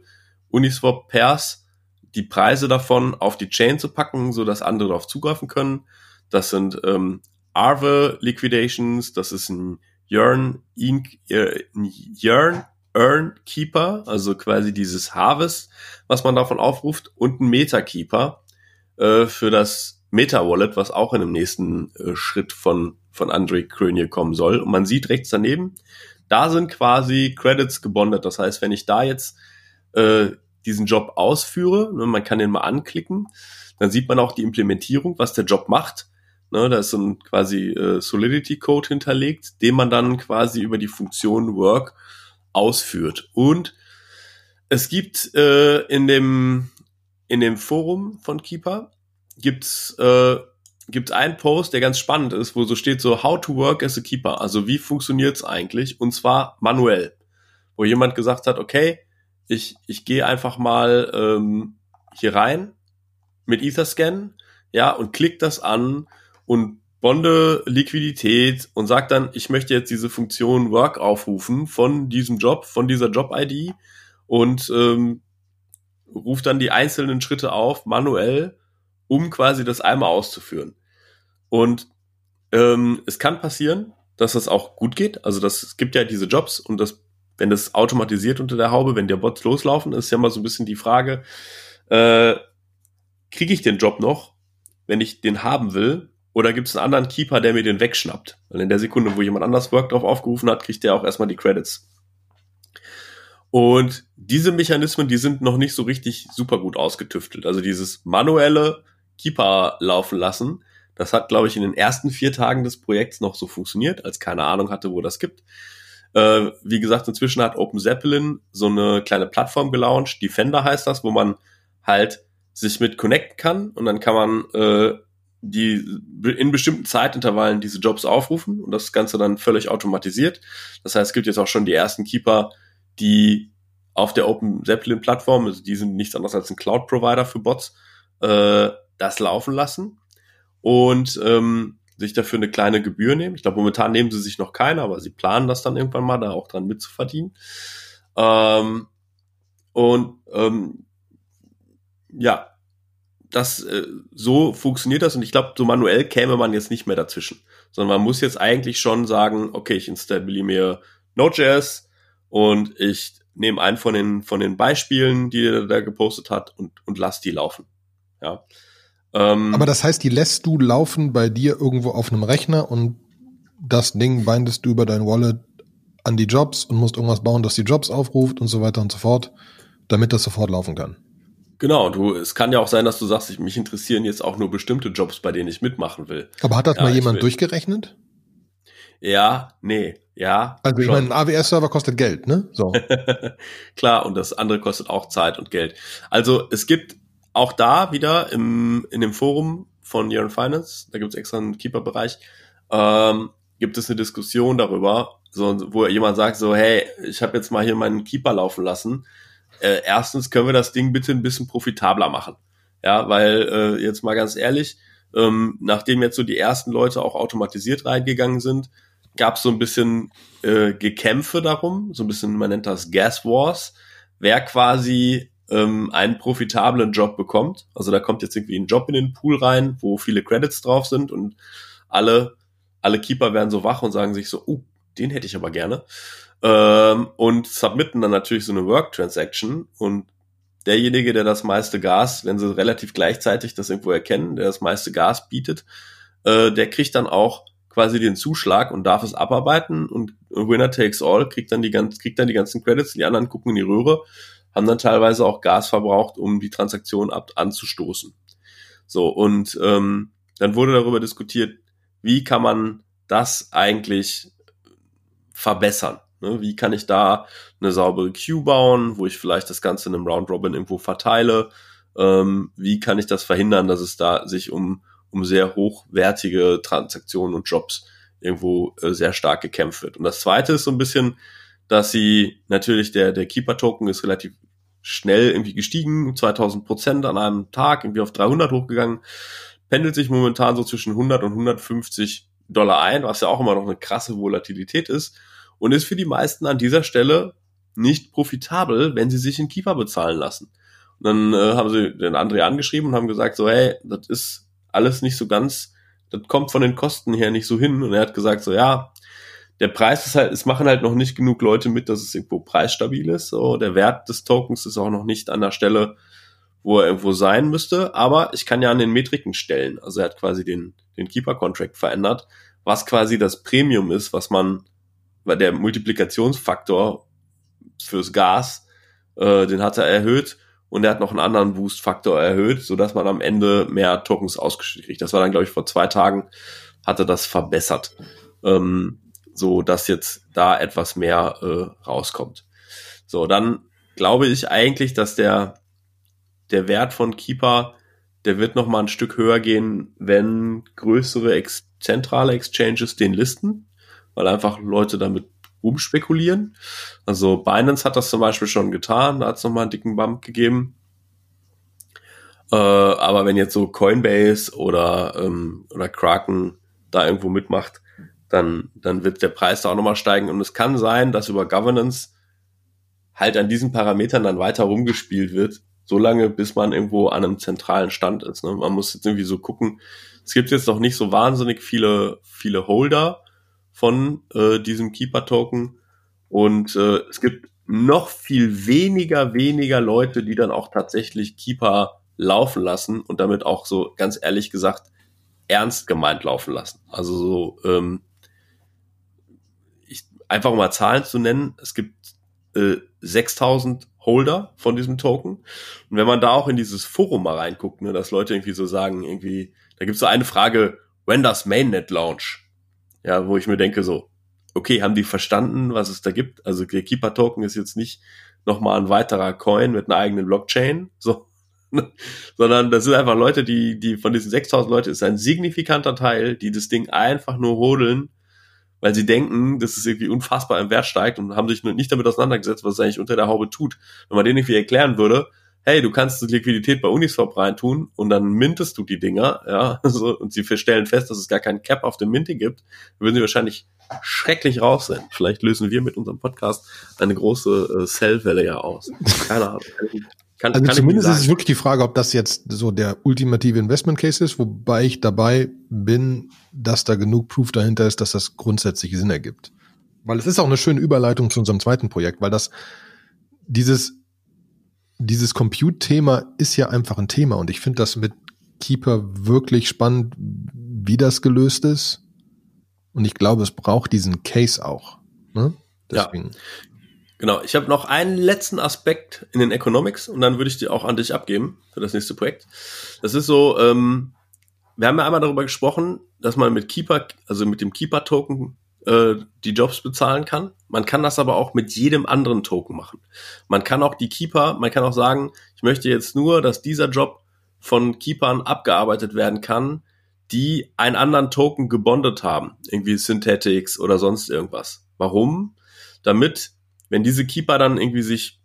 Uniswap Pairs, die Preise davon auf die Chain zu packen, so dass andere darauf zugreifen können. Das sind ähm, Arve Liquidations, das ist ein Yearn, äh, Yearn Earn Keeper, also quasi dieses Harvest, was man davon aufruft, und ein Meta Keeper äh, für das Meta Wallet, was auch in dem nächsten äh, Schritt von von André Krönje kommen soll. Und man sieht rechts daneben, da sind quasi Credits gebondet. Das heißt, wenn ich da jetzt äh, diesen Job ausführe, ne, man kann den mal anklicken, dann sieht man auch die Implementierung, was der Job macht. Ne, da ist so ein quasi äh, Solidity-Code hinterlegt, den man dann quasi über die Funktion Work ausführt. Und es gibt äh, in dem in dem Forum von Keeper gibt's äh, gibt es einen Post, der ganz spannend ist, wo so steht so How to work as a keeper. Also wie funktioniert's eigentlich? Und zwar manuell. Wo jemand gesagt hat, okay, ich, ich gehe einfach mal ähm, hier rein mit Etherscan, ja, und klick das an und bonde Liquidität und sag dann, ich möchte jetzt diese Funktion Work aufrufen von diesem Job, von dieser Job-ID und ähm, ruft dann die einzelnen Schritte auf, manuell, um quasi das einmal auszuführen. Und ähm, es kann passieren, dass das auch gut geht. Also das, es gibt ja diese Jobs und das, wenn das automatisiert unter der Haube, wenn der Bots loslaufen, ist ja mal so ein bisschen die Frage, äh, kriege ich den Job noch, wenn ich den haben will? Oder gibt es einen anderen Keeper, der mir den wegschnappt? Weil in der Sekunde, wo jemand anders Work drauf aufgerufen hat, kriegt der auch erstmal die Credits. Und diese Mechanismen, die sind noch nicht so richtig super gut ausgetüftelt. Also dieses manuelle Keeper laufen lassen, Das hat, glaube ich, in den ersten vier Tagen des Projekts noch so funktioniert, als keine Ahnung hatte, wo das gibt. Äh, wie gesagt, inzwischen hat Open Zeppelin so eine kleine Plattform gelauncht, Defender heißt das, wo man halt sich mit connecten kann und dann kann man äh, die in bestimmten Zeitintervallen diese Jobs aufrufen und das Ganze dann völlig automatisiert. Das heißt, es gibt jetzt auch schon die ersten Keeper, die auf der Open Zeppelin Plattform, also die sind nichts anderes als ein Cloud Provider für Bots, äh, das laufen lassen und ähm, sich dafür eine kleine Gebühr nehmen. Ich glaube, momentan nehmen sie sich noch keine, aber sie planen das dann irgendwann mal, da auch dran mitzuverdienen. Ähm, und ähm, ja, das äh, so funktioniert das und ich glaube, so manuell käme man jetzt nicht mehr dazwischen, sondern man muss jetzt eigentlich schon sagen, okay, ich installiere mir Node.js und ich nehme einen von den von den Beispielen, die er da gepostet hat und und lass die laufen. Ja. Ähm, Aber das heißt, die lässt du laufen bei dir irgendwo auf einem Rechner und das Ding bindest du über dein Wallet an die Jobs und musst irgendwas bauen, das die Jobs aufruft und so weiter und so fort, damit das sofort laufen kann. Genau, du, es kann ja auch sein, dass du sagst, ich, mich interessieren jetzt auch nur bestimmte Jobs, bei denen ich mitmachen will. Aber hat das ja, mal jemand durchgerechnet? Ja, nee, ja. Also ich meine, ein AWS-Server kostet Geld, ne? So. Klar, und das andere kostet auch Zeit und Geld. Also es gibt auch da wieder im, in dem Forum von Year Finance, da gibt es extra einen Keeper-Bereich, ähm, gibt es eine Diskussion darüber, so, wo jemand sagt so, hey, ich habe jetzt mal hier meinen Keeper laufen lassen äh, erstens können wir das Ding bitte ein bisschen profitabler machen. Ja, weil äh, jetzt mal ganz ehrlich, ähm, nachdem jetzt so die ersten Leute auch automatisiert reingegangen sind, gab es so ein bisschen äh, Gekämpfe darum, so ein bisschen, man nennt das Gas Wars, wer quasi ähm, einen profitablen Job bekommt. Also da kommt jetzt irgendwie ein Job in den Pool rein, wo viele Credits drauf sind und alle, alle Keeper werden so wach und sagen sich so, uh, den hätte ich aber gerne ähm, und submitten dann natürlich so eine Work Transaction und derjenige, der das meiste Gas, wenn sie relativ gleichzeitig das irgendwo erkennen, der das meiste Gas bietet, äh, der kriegt dann auch quasi den Zuschlag und darf es abarbeiten und Winner takes all kriegt dann die ganz, kriegt dann die ganzen Credits, die anderen gucken in die Röhre, haben dann teilweise auch Gas verbraucht, um die Transaktion ab anzustoßen. So und ähm, dann wurde darüber diskutiert, wie kann man das eigentlich verbessern? Ne? Wie kann ich da eine saubere Queue bauen, wo ich vielleicht das Ganze in einem Round Robin irgendwo verteile? Ähm, wie kann ich das verhindern, dass es da sich um, um sehr hochwertige Transaktionen und Jobs irgendwo äh, sehr stark gekämpft wird? Und das zweite ist so ein bisschen, dass sie natürlich der, der Keeper-Token ist relativ schnell irgendwie gestiegen, 2000 Prozent an einem Tag, irgendwie auf 300 hochgegangen, pendelt sich momentan so zwischen 100 und 150 Dollar ein, was ja auch immer noch eine krasse Volatilität ist und ist für die meisten an dieser Stelle nicht profitabel, wenn sie sich in Kiefer bezahlen lassen. Und dann äh, haben sie den André angeschrieben und haben gesagt so, hey, das ist alles nicht so ganz, das kommt von den Kosten her nicht so hin. Und er hat gesagt so, ja, der Preis ist halt, es machen halt noch nicht genug Leute mit, dass es irgendwo preisstabil ist. So, der Wert des Tokens ist auch noch nicht an der Stelle, wo er irgendwo sein müsste. Aber ich kann ja an den Metriken stellen. Also er hat quasi den, den Keeper-Contract verändert, was quasi das Premium ist, was man weil der Multiplikationsfaktor fürs Gas, äh, den hat er erhöht und er hat noch einen anderen Boost-Faktor erhöht, so dass man am Ende mehr Tokens ausgeschüttet kriegt. Das war dann, glaube ich, vor zwei Tagen hatte das verbessert, ähm, so dass jetzt da etwas mehr äh, rauskommt. So, dann glaube ich eigentlich, dass der der Wert von Keeper, der wird noch mal ein Stück höher gehen, wenn größere ex zentrale Exchanges den listen weil einfach Leute damit rumspekulieren. Also Binance hat das zum Beispiel schon getan, da hat es nochmal einen dicken Bump gegeben. Äh, aber wenn jetzt so Coinbase oder, ähm, oder Kraken da irgendwo mitmacht, dann, dann wird der Preis da auch nochmal steigen. Und es kann sein, dass über Governance halt an diesen Parametern dann weiter rumgespielt wird, solange bis man irgendwo an einem zentralen Stand ist. Ne? Man muss jetzt irgendwie so gucken, es gibt jetzt noch nicht so wahnsinnig viele, viele Holder, von äh, diesem Keeper-Token. Und äh, es gibt noch viel weniger, weniger Leute, die dann auch tatsächlich Keeper laufen lassen und damit auch so ganz ehrlich gesagt ernst gemeint laufen lassen. Also so ähm, ich, einfach mal Zahlen zu nennen. Es gibt äh, 6000 Holder von diesem Token. Und wenn man da auch in dieses Forum mal reinguckt, ne, dass Leute irgendwie so sagen, irgendwie, da gibt's so eine Frage, when does Mainnet launch? Ja, wo ich mir denke so, okay, haben die verstanden, was es da gibt? Also der Keeper-Token ist jetzt nicht nochmal ein weiterer Coin mit einer eigenen Blockchain, so, sondern das sind einfach Leute, die, die von diesen 6000 Leuten ist ein signifikanter Teil, die das Ding einfach nur hodeln, weil sie denken, dass es irgendwie unfassbar im Wert steigt und haben sich nicht damit auseinandergesetzt, was es eigentlich unter der Haube tut. Wenn man denen irgendwie erklären würde, hey, du kannst Liquidität bei Uniswap reintun und dann mintest du die Dinger, ja, so, und sie stellen fest, dass es gar keinen Cap auf dem Minting gibt, würden sie wahrscheinlich schrecklich raus sein. Vielleicht lösen wir mit unserem Podcast eine große äh, Sell-Welle ja aus. Keine Ahnung. Kann, also kann zumindest ist es wirklich die Frage, ob das jetzt so der ultimative Investment Case ist, wobei ich dabei bin, dass da genug Proof dahinter ist, dass das grundsätzlich Sinn ergibt. Weil es ist auch eine schöne Überleitung zu unserem zweiten Projekt, weil das dieses dieses Compute-Thema ist ja einfach ein Thema und ich finde das mit Keeper wirklich spannend, wie das gelöst ist. Und ich glaube, es braucht diesen Case auch. Ne? Deswegen. Ja. Genau, ich habe noch einen letzten Aspekt in den Economics und dann würde ich die auch an dich abgeben für das nächste Projekt. Das ist so, ähm, wir haben ja einmal darüber gesprochen, dass man mit Keeper, also mit dem Keeper-Token äh, die Jobs bezahlen kann. Man kann das aber auch mit jedem anderen Token machen. Man kann auch die Keeper, man kann auch sagen, ich möchte jetzt nur, dass dieser Job von Keepern abgearbeitet werden kann, die einen anderen Token gebondet haben, irgendwie Synthetics oder sonst irgendwas. Warum? Damit, wenn diese Keeper dann irgendwie sich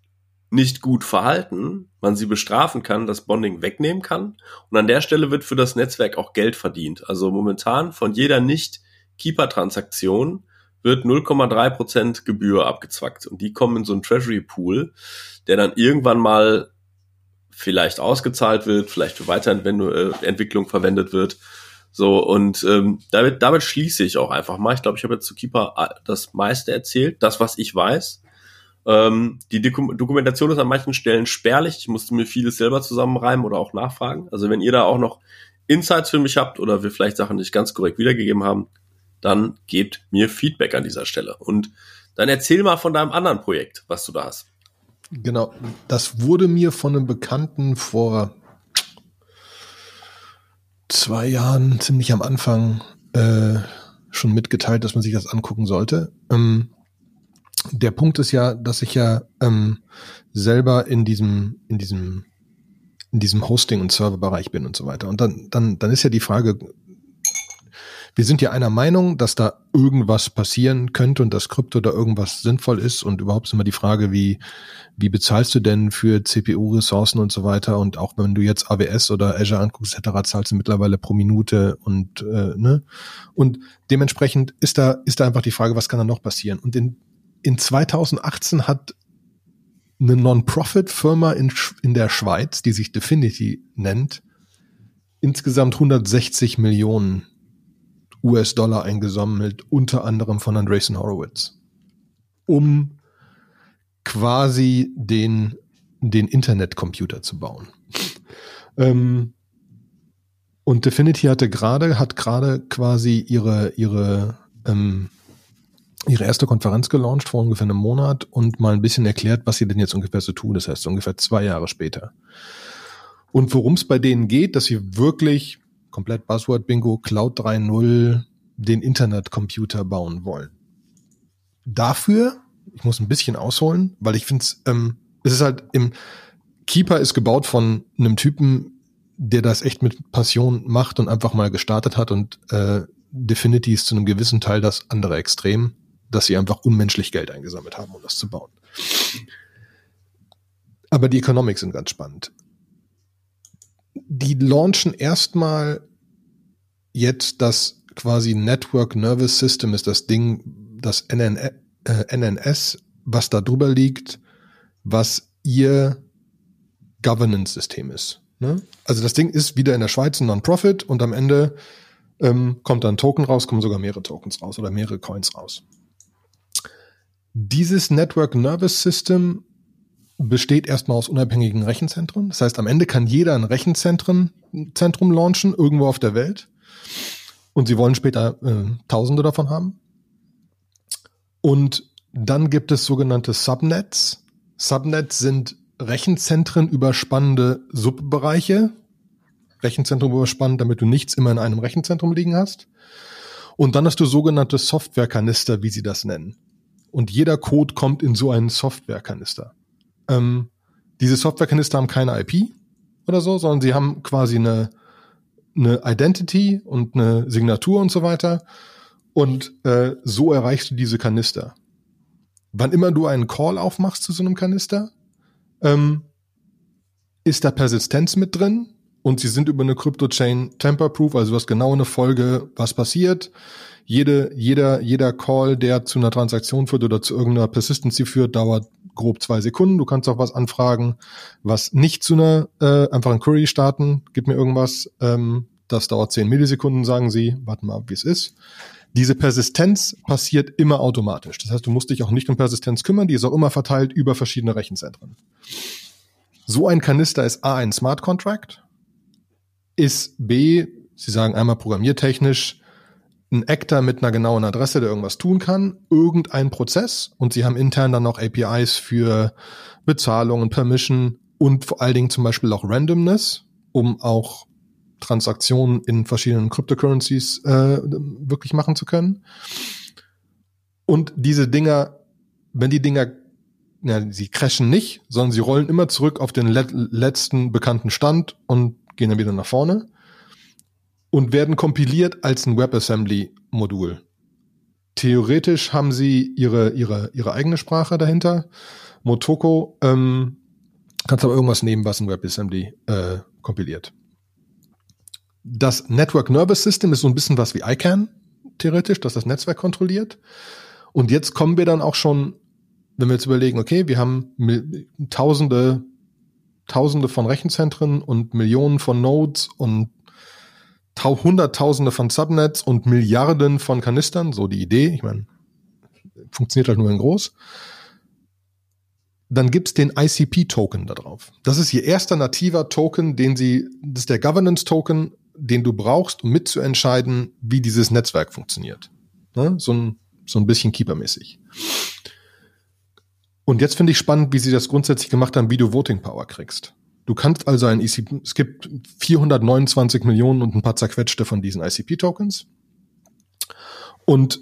nicht gut verhalten, man sie bestrafen kann, das Bonding wegnehmen kann. Und an der Stelle wird für das Netzwerk auch Geld verdient. Also momentan von jeder nicht Keeper-Transaktion wird 0,3% Gebühr abgezwackt. Und die kommen in so einen Treasury Pool, der dann irgendwann mal vielleicht ausgezahlt wird, vielleicht für Weiterentwicklung äh, verwendet wird. So, und ähm, damit, damit schließe ich auch einfach mal. Ich glaube, ich habe jetzt zu Keeper äh, das meiste erzählt, das, was ich weiß. Ähm, die Dokumentation ist an manchen Stellen spärlich. Ich musste mir vieles selber zusammenreimen oder auch nachfragen. Also wenn ihr da auch noch Insights für mich habt oder wir vielleicht Sachen nicht ganz korrekt wiedergegeben haben, dann gebt mir Feedback an dieser Stelle. Und dann erzähl mal von deinem anderen Projekt, was du da hast. Genau, das wurde mir von einem Bekannten vor zwei Jahren, ziemlich am Anfang, äh, schon mitgeteilt, dass man sich das angucken sollte. Ähm, der Punkt ist ja, dass ich ja ähm, selber in diesem, in diesem, in diesem Hosting- und Serverbereich bin und so weiter. Und dann, dann, dann ist ja die Frage, wir sind ja einer Meinung, dass da irgendwas passieren könnte und dass Krypto da irgendwas sinnvoll ist und überhaupt ist immer die Frage, wie, wie bezahlst du denn für CPU-Ressourcen und so weiter und auch wenn du jetzt AWS oder Azure anguckst, etc., zahlst du mittlerweile pro Minute und, äh, ne? Und dementsprechend ist da, ist da einfach die Frage, was kann da noch passieren? Und in, in 2018 hat eine Non-Profit-Firma in, in der Schweiz, die sich Definity nennt, insgesamt 160 Millionen US-Dollar eingesammelt, unter anderem von Andreessen Horowitz, um quasi den, den Internetcomputer zu bauen. ähm, und Definity hatte gerade, hat gerade quasi ihre, ihre, ähm, ihre erste Konferenz gelauncht vor ungefähr einem Monat und mal ein bisschen erklärt, was sie denn jetzt ungefähr so tun. Das heißt, ungefähr zwei Jahre später. Und worum es bei denen geht, dass sie wirklich komplett Buzzword Bingo, Cloud 3.0, den Internetcomputer bauen wollen. Dafür, ich muss ein bisschen ausholen, weil ich finde ähm, es ist halt im Keeper ist gebaut von einem Typen, der das echt mit Passion macht und einfach mal gestartet hat und äh, Definity ist zu einem gewissen Teil das andere Extrem, dass sie einfach unmenschlich Geld eingesammelt haben, um das zu bauen. Aber die Economics sind ganz spannend. Die launchen erstmal jetzt das quasi Network Nervous System ist das Ding, das NN, äh, NNS, was da drüber liegt, was ihr Governance-System ist. Ne? Also das Ding ist wieder in der Schweiz ein Non-Profit und am Ende ähm, kommt dann ein Token raus, kommen sogar mehrere Tokens raus oder mehrere Coins raus. Dieses Network Nervous System besteht erstmal aus unabhängigen Rechenzentren. Das heißt, am Ende kann jeder ein Rechenzentrum launchen, irgendwo auf der Welt. Und sie wollen später äh, Tausende davon haben. Und dann gibt es sogenannte Subnets. Subnets sind Rechenzentren überspannende Subbereiche. Rechenzentrum überspannen, damit du nichts immer in einem Rechenzentrum liegen hast. Und dann hast du sogenannte Softwarekanister, wie sie das nennen. Und jeder Code kommt in so einen Softwarekanister. Ähm, diese Softwarekanister haben keine IP oder so, sondern sie haben quasi eine, eine Identity und eine Signatur und so weiter. Und äh, so erreichst du diese Kanister. Wann immer du einen Call aufmachst zu so einem Kanister, ähm, ist da Persistenz mit drin und sie sind über eine Crypto-Chain tamper-proof, also du hast genau eine Folge, was passiert. Jede, jeder, jeder Call, der zu einer Transaktion führt oder zu irgendeiner Persistency führt, dauert grob zwei Sekunden. Du kannst auch was anfragen, was nicht zu einer, äh, einfach ein Query starten, gib mir irgendwas, ähm, das dauert zehn Millisekunden, sagen sie, warten mal, wie es ist. Diese Persistenz passiert immer automatisch. Das heißt, du musst dich auch nicht um Persistenz kümmern, die ist auch immer verteilt über verschiedene Rechenzentren. So ein Kanister ist A ein Smart Contract, ist B, Sie sagen einmal programmiertechnisch, ein Actor mit einer genauen Adresse, der irgendwas tun kann, irgendein Prozess und Sie haben intern dann noch APIs für Bezahlungen, Permission und vor allen Dingen zum Beispiel auch Randomness, um auch Transaktionen in verschiedenen Cryptocurrencies äh, wirklich machen zu können. Und diese Dinger, wenn die Dinger ja, sie crashen nicht, sondern sie rollen immer zurück auf den let letzten bekannten Stand und gehen dann wieder nach vorne und werden kompiliert als ein WebAssembly-Modul. Theoretisch haben sie ihre, ihre, ihre eigene Sprache dahinter. Motoko, ähm, kannst aber irgendwas nehmen, was ein WebAssembly äh, kompiliert. Das Network Nervous System ist so ein bisschen was wie ICANN, theoretisch, dass das Netzwerk kontrolliert. Und jetzt kommen wir dann auch schon wenn wir jetzt überlegen, okay, wir haben tausende, tausende von Rechenzentren und Millionen von Nodes und hunderttausende von Subnets und Milliarden von Kanistern, so die Idee, ich meine, funktioniert halt nur in groß. Dann gibt's den ICP-Token da drauf. Das ist ihr erster nativer Token, den sie, das ist der Governance-Token, den du brauchst, um mitzuentscheiden, wie dieses Netzwerk funktioniert. Ne? So, ein, so ein bisschen Keeper-mäßig. Und jetzt finde ich spannend, wie sie das grundsätzlich gemacht haben, wie du Voting Power kriegst. Du kannst also ein ECP, es gibt 429 Millionen und ein paar zerquetschte von diesen ICP-Tokens. Und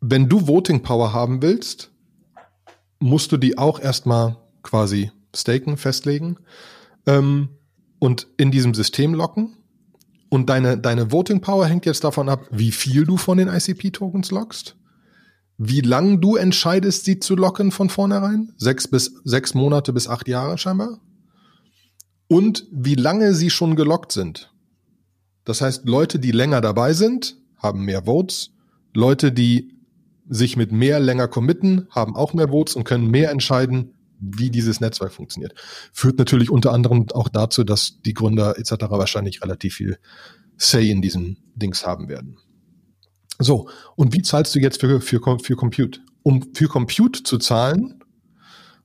wenn du Voting Power haben willst, musst du die auch erstmal quasi staken, festlegen ähm, und in diesem System locken. Und deine, deine Voting Power hängt jetzt davon ab, wie viel du von den ICP-Tokens lockst wie lang du entscheidest, sie zu locken von vornherein. Sechs bis sechs Monate bis acht Jahre scheinbar. Und wie lange sie schon gelockt sind. Das heißt, Leute, die länger dabei sind, haben mehr Votes. Leute, die sich mit mehr länger committen, haben auch mehr Votes und können mehr entscheiden, wie dieses Netzwerk funktioniert. Führt natürlich unter anderem auch dazu, dass die Gründer etc. wahrscheinlich relativ viel Say in diesen Dings haben werden. So, und wie zahlst du jetzt für, für, für Compute? Um für Compute zu zahlen,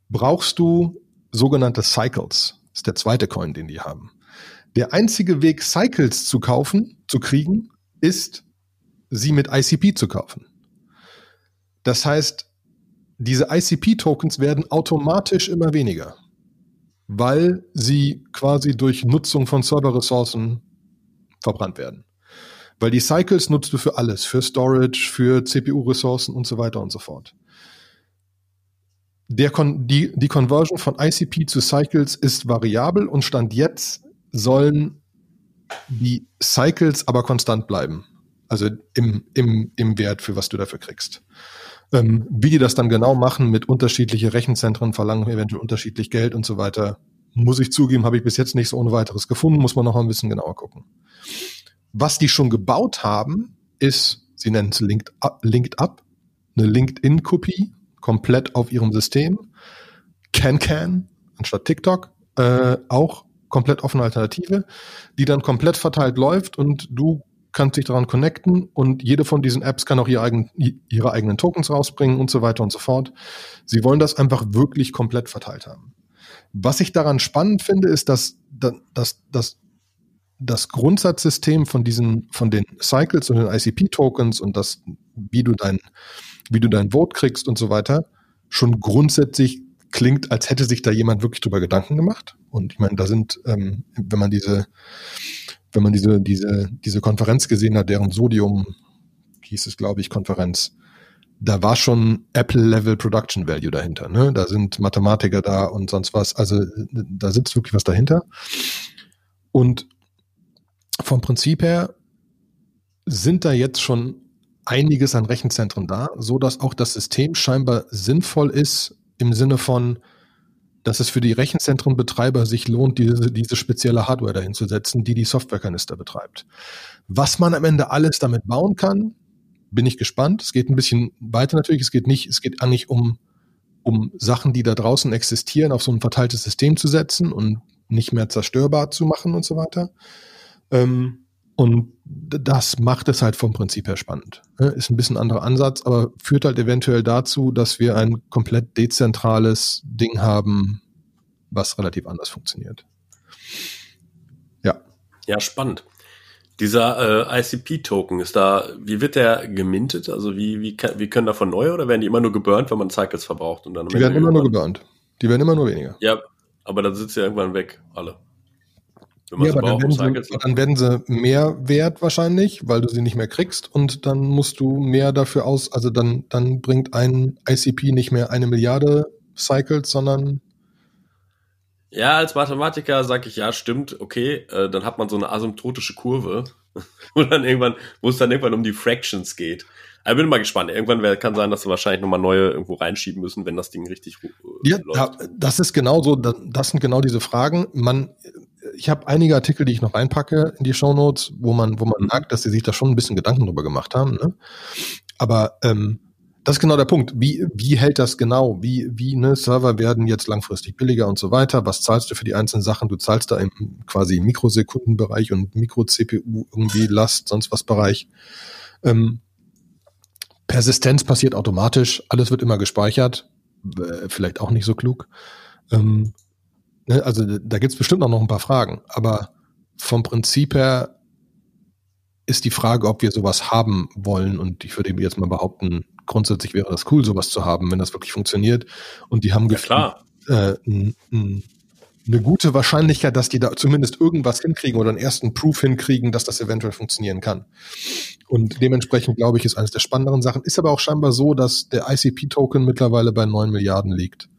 brauchst du sogenannte Cycles. Das ist der zweite Coin, den die haben. Der einzige Weg, Cycles zu kaufen, zu kriegen, ist, sie mit ICP zu kaufen. Das heißt, diese ICP-Tokens werden automatisch immer weniger, weil sie quasi durch Nutzung von Serverressourcen verbrannt werden. Weil die Cycles nutzt du für alles, für Storage, für CPU-Ressourcen und so weiter und so fort. Der Con die, die Conversion von ICP zu Cycles ist variabel und Stand jetzt sollen die Cycles aber konstant bleiben. Also im, im, im Wert, für was du dafür kriegst. Ähm, wie die das dann genau machen mit unterschiedlichen Rechenzentren, verlangen eventuell unterschiedlich Geld und so weiter, muss ich zugeben, habe ich bis jetzt nicht so ohne weiteres gefunden, muss man noch ein bisschen genauer gucken. Was die schon gebaut haben, ist, sie nennen es Linked Up, eine LinkedIn-Kopie, komplett auf ihrem System. CanCan, anstatt TikTok, äh, auch komplett offene Alternative, die dann komplett verteilt läuft und du kannst dich daran connecten und jede von diesen Apps kann auch ihre, eigen, ihre eigenen Tokens rausbringen und so weiter und so fort. Sie wollen das einfach wirklich komplett verteilt haben. Was ich daran spannend finde, ist, dass, dass, dass das Grundsatzsystem von diesen, von den Cycles und den ICP-Tokens und das, wie du dein, wie du dein Vote kriegst und so weiter, schon grundsätzlich klingt, als hätte sich da jemand wirklich drüber Gedanken gemacht. Und ich meine, da sind, ähm, wenn man diese, wenn man diese, diese, diese Konferenz gesehen hat, deren Sodium, hieß es, glaube ich, Konferenz, da war schon Apple-Level Production Value dahinter. Ne? Da sind Mathematiker da und sonst was. Also da sitzt wirklich was dahinter. Und vom Prinzip her sind da jetzt schon einiges an Rechenzentren da, so dass auch das System scheinbar sinnvoll ist im Sinne von, dass es für die Rechenzentrenbetreiber sich lohnt, diese, diese spezielle Hardware dahin zu setzen, die die Softwarekanister betreibt. Was man am Ende alles damit bauen kann, bin ich gespannt. Es geht ein bisschen weiter natürlich. Es geht nicht, es geht eigentlich um, um Sachen, die da draußen existieren, auf so ein verteiltes System zu setzen und nicht mehr zerstörbar zu machen und so weiter. Ähm, und das macht es halt vom Prinzip her spannend. Ist ein bisschen anderer Ansatz, aber führt halt eventuell dazu, dass wir ein komplett dezentrales Ding haben, was relativ anders funktioniert. Ja. Ja, spannend. Dieser äh, ICP-Token ist da, wie wird der gemintet? Also wie, wie, kann, wie können davon neue oder werden die immer nur geburnt, wenn man Cycles verbraucht? Und dann die werden immer nur geburnt. Die werden immer nur weniger. Ja, aber dann sind sie irgendwann weg, alle. Ja, aber dann werden, sie, dann werden, sie, mehr wert wahrscheinlich, weil du sie nicht mehr kriegst und dann musst du mehr dafür aus, also dann, dann bringt ein ICP nicht mehr eine Milliarde Cycles, sondern ja, als Mathematiker sage ich, ja, stimmt, okay, äh, dann hat man so eine asymptotische Kurve, wo dann irgendwann, wo es dann irgendwann um die Fractions geht. Ich bin mal gespannt. Irgendwann wär, kann sein, dass wir wahrscheinlich nochmal neue irgendwo reinschieben müssen, wenn das Ding richtig äh, ja, läuft. Ja, das ist genau so, das sind genau diese Fragen. Man, ich habe einige Artikel, die ich noch reinpacke in die Show Notes, wo man, wo man mhm. merkt, dass sie sich da schon ein bisschen Gedanken drüber gemacht haben. Ne? Aber ähm, das ist genau der Punkt. Wie, wie hält das genau? Wie, wie, ne, Server werden jetzt langfristig billiger und so weiter. Was zahlst du für die einzelnen Sachen? Du zahlst da im quasi Mikrosekundenbereich und Mikro-CPU irgendwie Last, sonst was Bereich. Ähm, Persistenz passiert automatisch. Alles wird immer gespeichert. Äh, vielleicht auch nicht so klug. Ähm, also da gibt's bestimmt auch noch ein paar Fragen, aber vom Prinzip her ist die Frage, ob wir sowas haben wollen. Und ich würde jetzt mal behaupten, grundsätzlich wäre das cool, sowas zu haben, wenn das wirklich funktioniert. Und die haben ja, klar. Äh, eine gute Wahrscheinlichkeit, dass die da zumindest irgendwas hinkriegen oder einen ersten Proof hinkriegen, dass das eventuell funktionieren kann. Und dementsprechend glaube ich, ist eines der spannenderen Sachen. Ist aber auch scheinbar so, dass der ICP-Token mittlerweile bei neun Milliarden liegt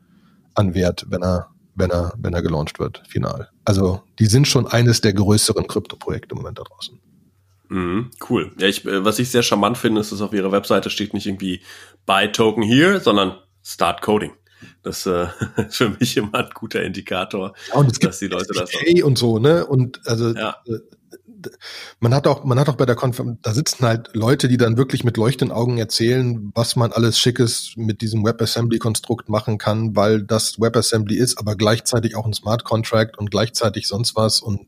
an Wert, wenn er wenn er, wenn er gelauncht wird, final. Also die sind schon eines der größeren Krypto-Projekte im Moment da draußen. Mhm, cool. Ja, ich, äh, was ich sehr charmant finde, ist, dass auf ihrer Webseite steht nicht irgendwie Buy Token here, sondern Start Coding. Das äh, ist für mich immer ein guter Indikator, ja, und es dass gibt die Leute das auch. und so, ne? Und also ja. Man hat auch, man hat auch bei der Konferenz, da sitzen halt Leute, die dann wirklich mit leuchtenden Augen erzählen, was man alles Schickes mit diesem WebAssembly-Konstrukt machen kann, weil das WebAssembly ist, aber gleichzeitig auch ein Smart Contract und gleichzeitig sonst was und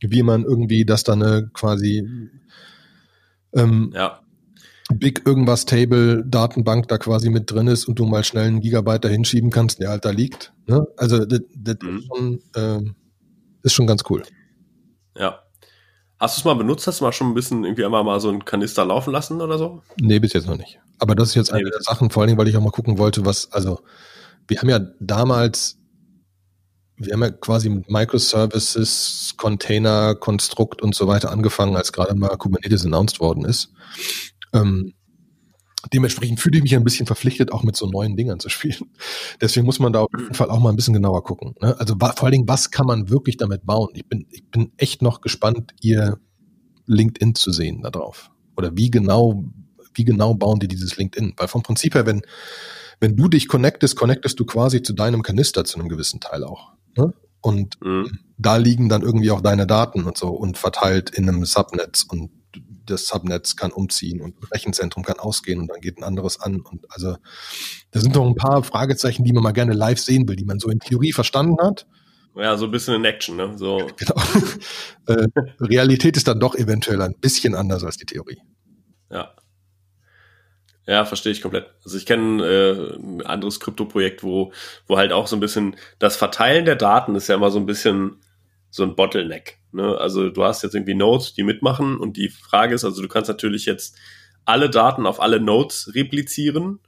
wie man irgendwie das dann eine quasi ähm, ja. Big irgendwas Table Datenbank da quasi mit drin ist und du mal schnell einen Gigabyte da hinschieben kannst, der halt da liegt. Ne? Also das, das mhm. ist, schon, äh, ist schon ganz cool. Ja, Hast du es mal benutzt? Hast du mal schon ein bisschen irgendwie einmal mal so einen Kanister laufen lassen oder so? Nee, bis jetzt noch nicht. Aber das ist jetzt eine nee, der Sachen, vor allen Dingen, weil ich auch mal gucken wollte, was, also, wir haben ja damals, wir haben ja quasi mit Microservices, Container, Konstrukt und so weiter angefangen, als gerade mal Kubernetes announced worden ist. Ähm, dementsprechend fühle ich mich ein bisschen verpflichtet, auch mit so neuen Dingern zu spielen. Deswegen muss man da auf jeden Fall auch mal ein bisschen genauer gucken. Ne? Also vor allen Dingen, was kann man wirklich damit bauen? Ich bin, ich bin echt noch gespannt, ihr LinkedIn zu sehen da drauf. Oder wie genau, wie genau bauen die dieses LinkedIn? Weil vom Prinzip her, wenn, wenn du dich connectest, connectest du quasi zu deinem Kanister zu einem gewissen Teil auch. Ne? Und mhm. da liegen dann irgendwie auch deine Daten und so und verteilt in einem Subnetz und das Subnetz kann umziehen und ein Rechenzentrum kann ausgehen und dann geht ein anderes an. Und also da sind doch ein paar Fragezeichen, die man mal gerne live sehen will, die man so in Theorie verstanden hat. Ja, so ein bisschen in Action, ne? So. Genau. äh, Realität ist dann doch eventuell ein bisschen anders als die Theorie. Ja. Ja, verstehe ich komplett. Also ich kenne äh, ein anderes Krypto-Projekt, wo, wo halt auch so ein bisschen das Verteilen der Daten ist ja immer so ein bisschen so ein Bottleneck. Ne? Also du hast jetzt irgendwie Nodes, die mitmachen und die Frage ist, also du kannst natürlich jetzt alle Daten auf alle Nodes replizieren.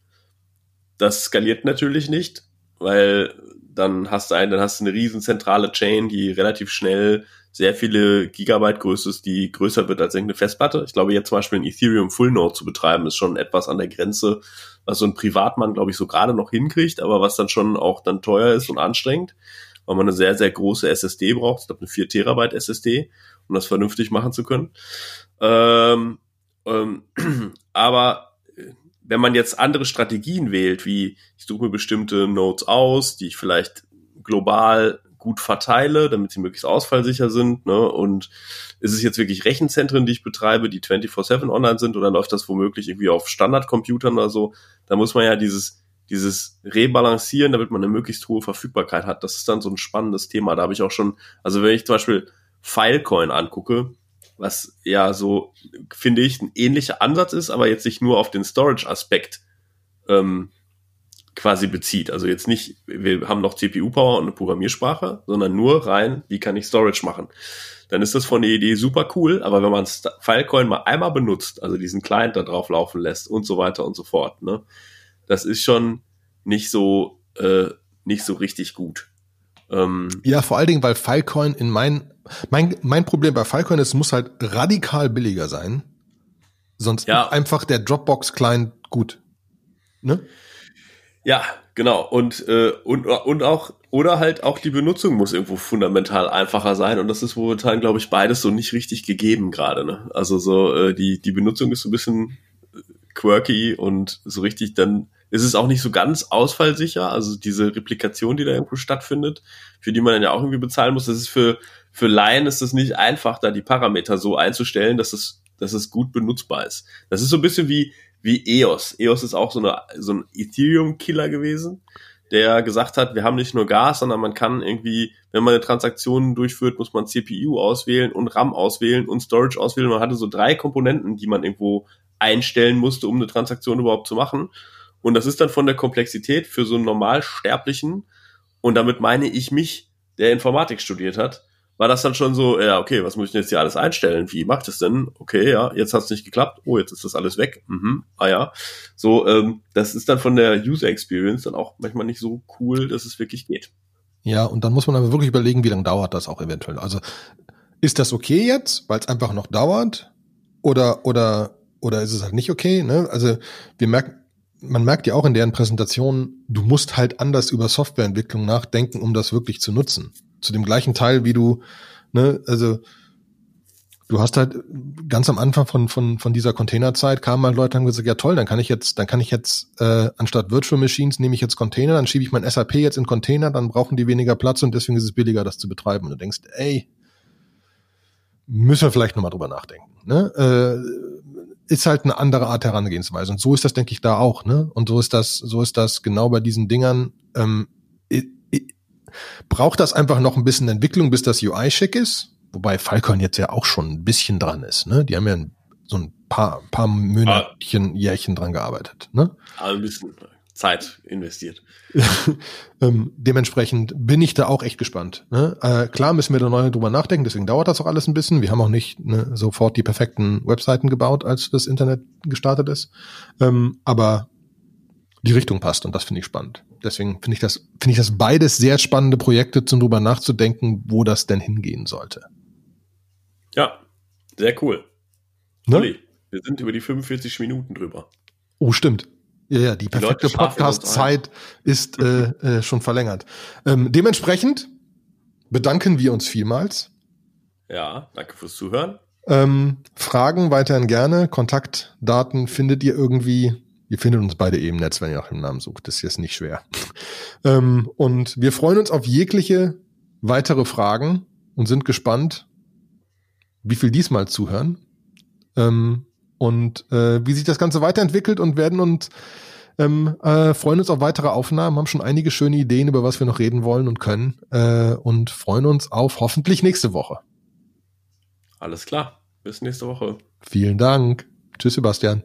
Das skaliert natürlich nicht. weil dann hast du einen, dann hast du eine riesen zentrale Chain, die relativ schnell sehr viele Gigabyte Größe ist, die größer wird als irgendeine Festplatte. Ich glaube, jetzt zum Beispiel ein Ethereum Full Node zu betreiben, ist schon etwas an der Grenze, was so ein Privatmann, glaube ich, so gerade noch hinkriegt, aber was dann schon auch dann teuer ist und anstrengend, weil man eine sehr, sehr große SSD braucht. Ich glaube, eine 4 Terabyte SSD, um das vernünftig machen zu können. Ähm, ähm, aber wenn man jetzt andere Strategien wählt, wie ich suche mir bestimmte Nodes aus, die ich vielleicht global gut verteile, damit sie möglichst ausfallsicher sind. Ne? Und ist es jetzt wirklich Rechenzentren, die ich betreibe, die 24-7 online sind oder läuft das womöglich irgendwie auf Standardcomputern oder so? Da muss man ja dieses, dieses Rebalancieren, damit man eine möglichst hohe Verfügbarkeit hat. Das ist dann so ein spannendes Thema. Da habe ich auch schon, also wenn ich zum Beispiel Filecoin angucke, was ja so, finde ich, ein ähnlicher Ansatz ist, aber jetzt nicht nur auf den Storage-Aspekt ähm, quasi bezieht. Also jetzt nicht, wir haben noch CPU-Power und eine Programmiersprache, sondern nur rein, wie kann ich Storage machen. Dann ist das von der Idee super cool, aber wenn man Filecoin mal einmal benutzt, also diesen Client da drauf laufen lässt und so weiter und so fort, ne, das ist schon nicht so, äh, nicht so richtig gut. Ähm, ja, vor allen Dingen, weil Filecoin in mein, mein, mein Problem bei Filecoin ist, es muss halt radikal billiger sein. Sonst ja. einfach der Dropbox-Client gut. Ne? Ja, genau. Und, äh, und, und auch, oder halt auch die Benutzung muss irgendwo fundamental einfacher sein. Und das ist momentan, glaube ich, beides so nicht richtig gegeben gerade. Ne? Also so, äh, die, die Benutzung ist so ein bisschen quirky und so richtig dann ist es auch nicht so ganz ausfallsicher. Also diese Replikation, die da irgendwo stattfindet, für die man dann ja auch irgendwie bezahlen muss, das ist für, für Laien ist es nicht einfach, da die Parameter so einzustellen, dass es, dass es gut benutzbar ist. Das ist so ein bisschen wie, wie EOS. EOS ist auch so, eine, so ein Ethereum-Killer gewesen, der gesagt hat, wir haben nicht nur Gas, sondern man kann irgendwie, wenn man eine Transaktion durchführt, muss man CPU auswählen und RAM auswählen und Storage auswählen. Man hatte so drei Komponenten, die man irgendwo einstellen musste, um eine Transaktion überhaupt zu machen. Und das ist dann von der Komplexität für so einen Normalsterblichen, und damit meine ich mich, der Informatik studiert hat, war das dann schon so, ja, okay, was muss ich denn jetzt hier alles einstellen? Wie macht es denn? Okay, ja, jetzt hat es nicht geklappt. Oh, jetzt ist das alles weg. Mhm, ah ja. So, ähm, das ist dann von der User Experience dann auch manchmal nicht so cool, dass es wirklich geht. Ja, und dann muss man aber wirklich überlegen, wie lange dauert das auch eventuell. Also ist das okay jetzt, weil es einfach noch dauert? Oder, oder, oder ist es halt nicht okay? Ne? Also wir merken, man merkt ja auch in deren Präsentation, du musst halt anders über Softwareentwicklung nachdenken, um das wirklich zu nutzen zu dem gleichen Teil, wie du, ne, also du hast halt ganz am Anfang von, von, von dieser Containerzeit kamen halt Leute und haben gesagt, ja toll, dann kann ich jetzt, dann kann ich jetzt, äh, anstatt Virtual Machines nehme ich jetzt Container, dann schiebe ich mein SAP jetzt in Container, dann brauchen die weniger Platz und deswegen ist es billiger, das zu betreiben. Und du denkst, ey, müssen wir vielleicht nochmal drüber nachdenken. Ne? Äh, ist halt eine andere Art Herangehensweise. Und so ist das, denke ich, da auch, ne? Und so ist das, so ist das genau bei diesen Dingern. Ähm, braucht das einfach noch ein bisschen Entwicklung, bis das UI schick ist. Wobei Falcon jetzt ja auch schon ein bisschen dran ist. Ne? Die haben ja so ein paar, paar Monatchen, Jährchen dran gearbeitet. Ne? Aber ein bisschen Zeit investiert. ähm, dementsprechend bin ich da auch echt gespannt. Ne? Äh, klar müssen wir da neu drüber nachdenken, deswegen dauert das auch alles ein bisschen. Wir haben auch nicht ne, sofort die perfekten Webseiten gebaut, als das Internet gestartet ist. Ähm, aber die Richtung passt und das finde ich spannend. Deswegen finde ich das, finde ich das beides sehr spannende Projekte, zum drüber nachzudenken, wo das denn hingehen sollte. Ja, sehr cool. Ne? Olli, wir sind über die 45 Minuten drüber. Oh, stimmt. Ja, ja, die, die perfekte Podcast-Zeit ist äh, äh, schon verlängert. Ähm, dementsprechend bedanken wir uns vielmals. Ja, danke fürs Zuhören. Ähm, Fragen weiterhin gerne. Kontaktdaten findet ihr irgendwie Ihr findet uns beide eben im Netz, wenn ihr nach dem Namen sucht. Das ist jetzt nicht schwer. ähm, und wir freuen uns auf jegliche weitere Fragen und sind gespannt, wie viel diesmal zuhören. Ähm, und äh, wie sich das Ganze weiterentwickelt und werden uns ähm, äh, freuen uns auf weitere Aufnahmen, haben schon einige schöne Ideen, über was wir noch reden wollen und können äh, und freuen uns auf hoffentlich nächste Woche. Alles klar. Bis nächste Woche. Vielen Dank. Tschüss, Sebastian.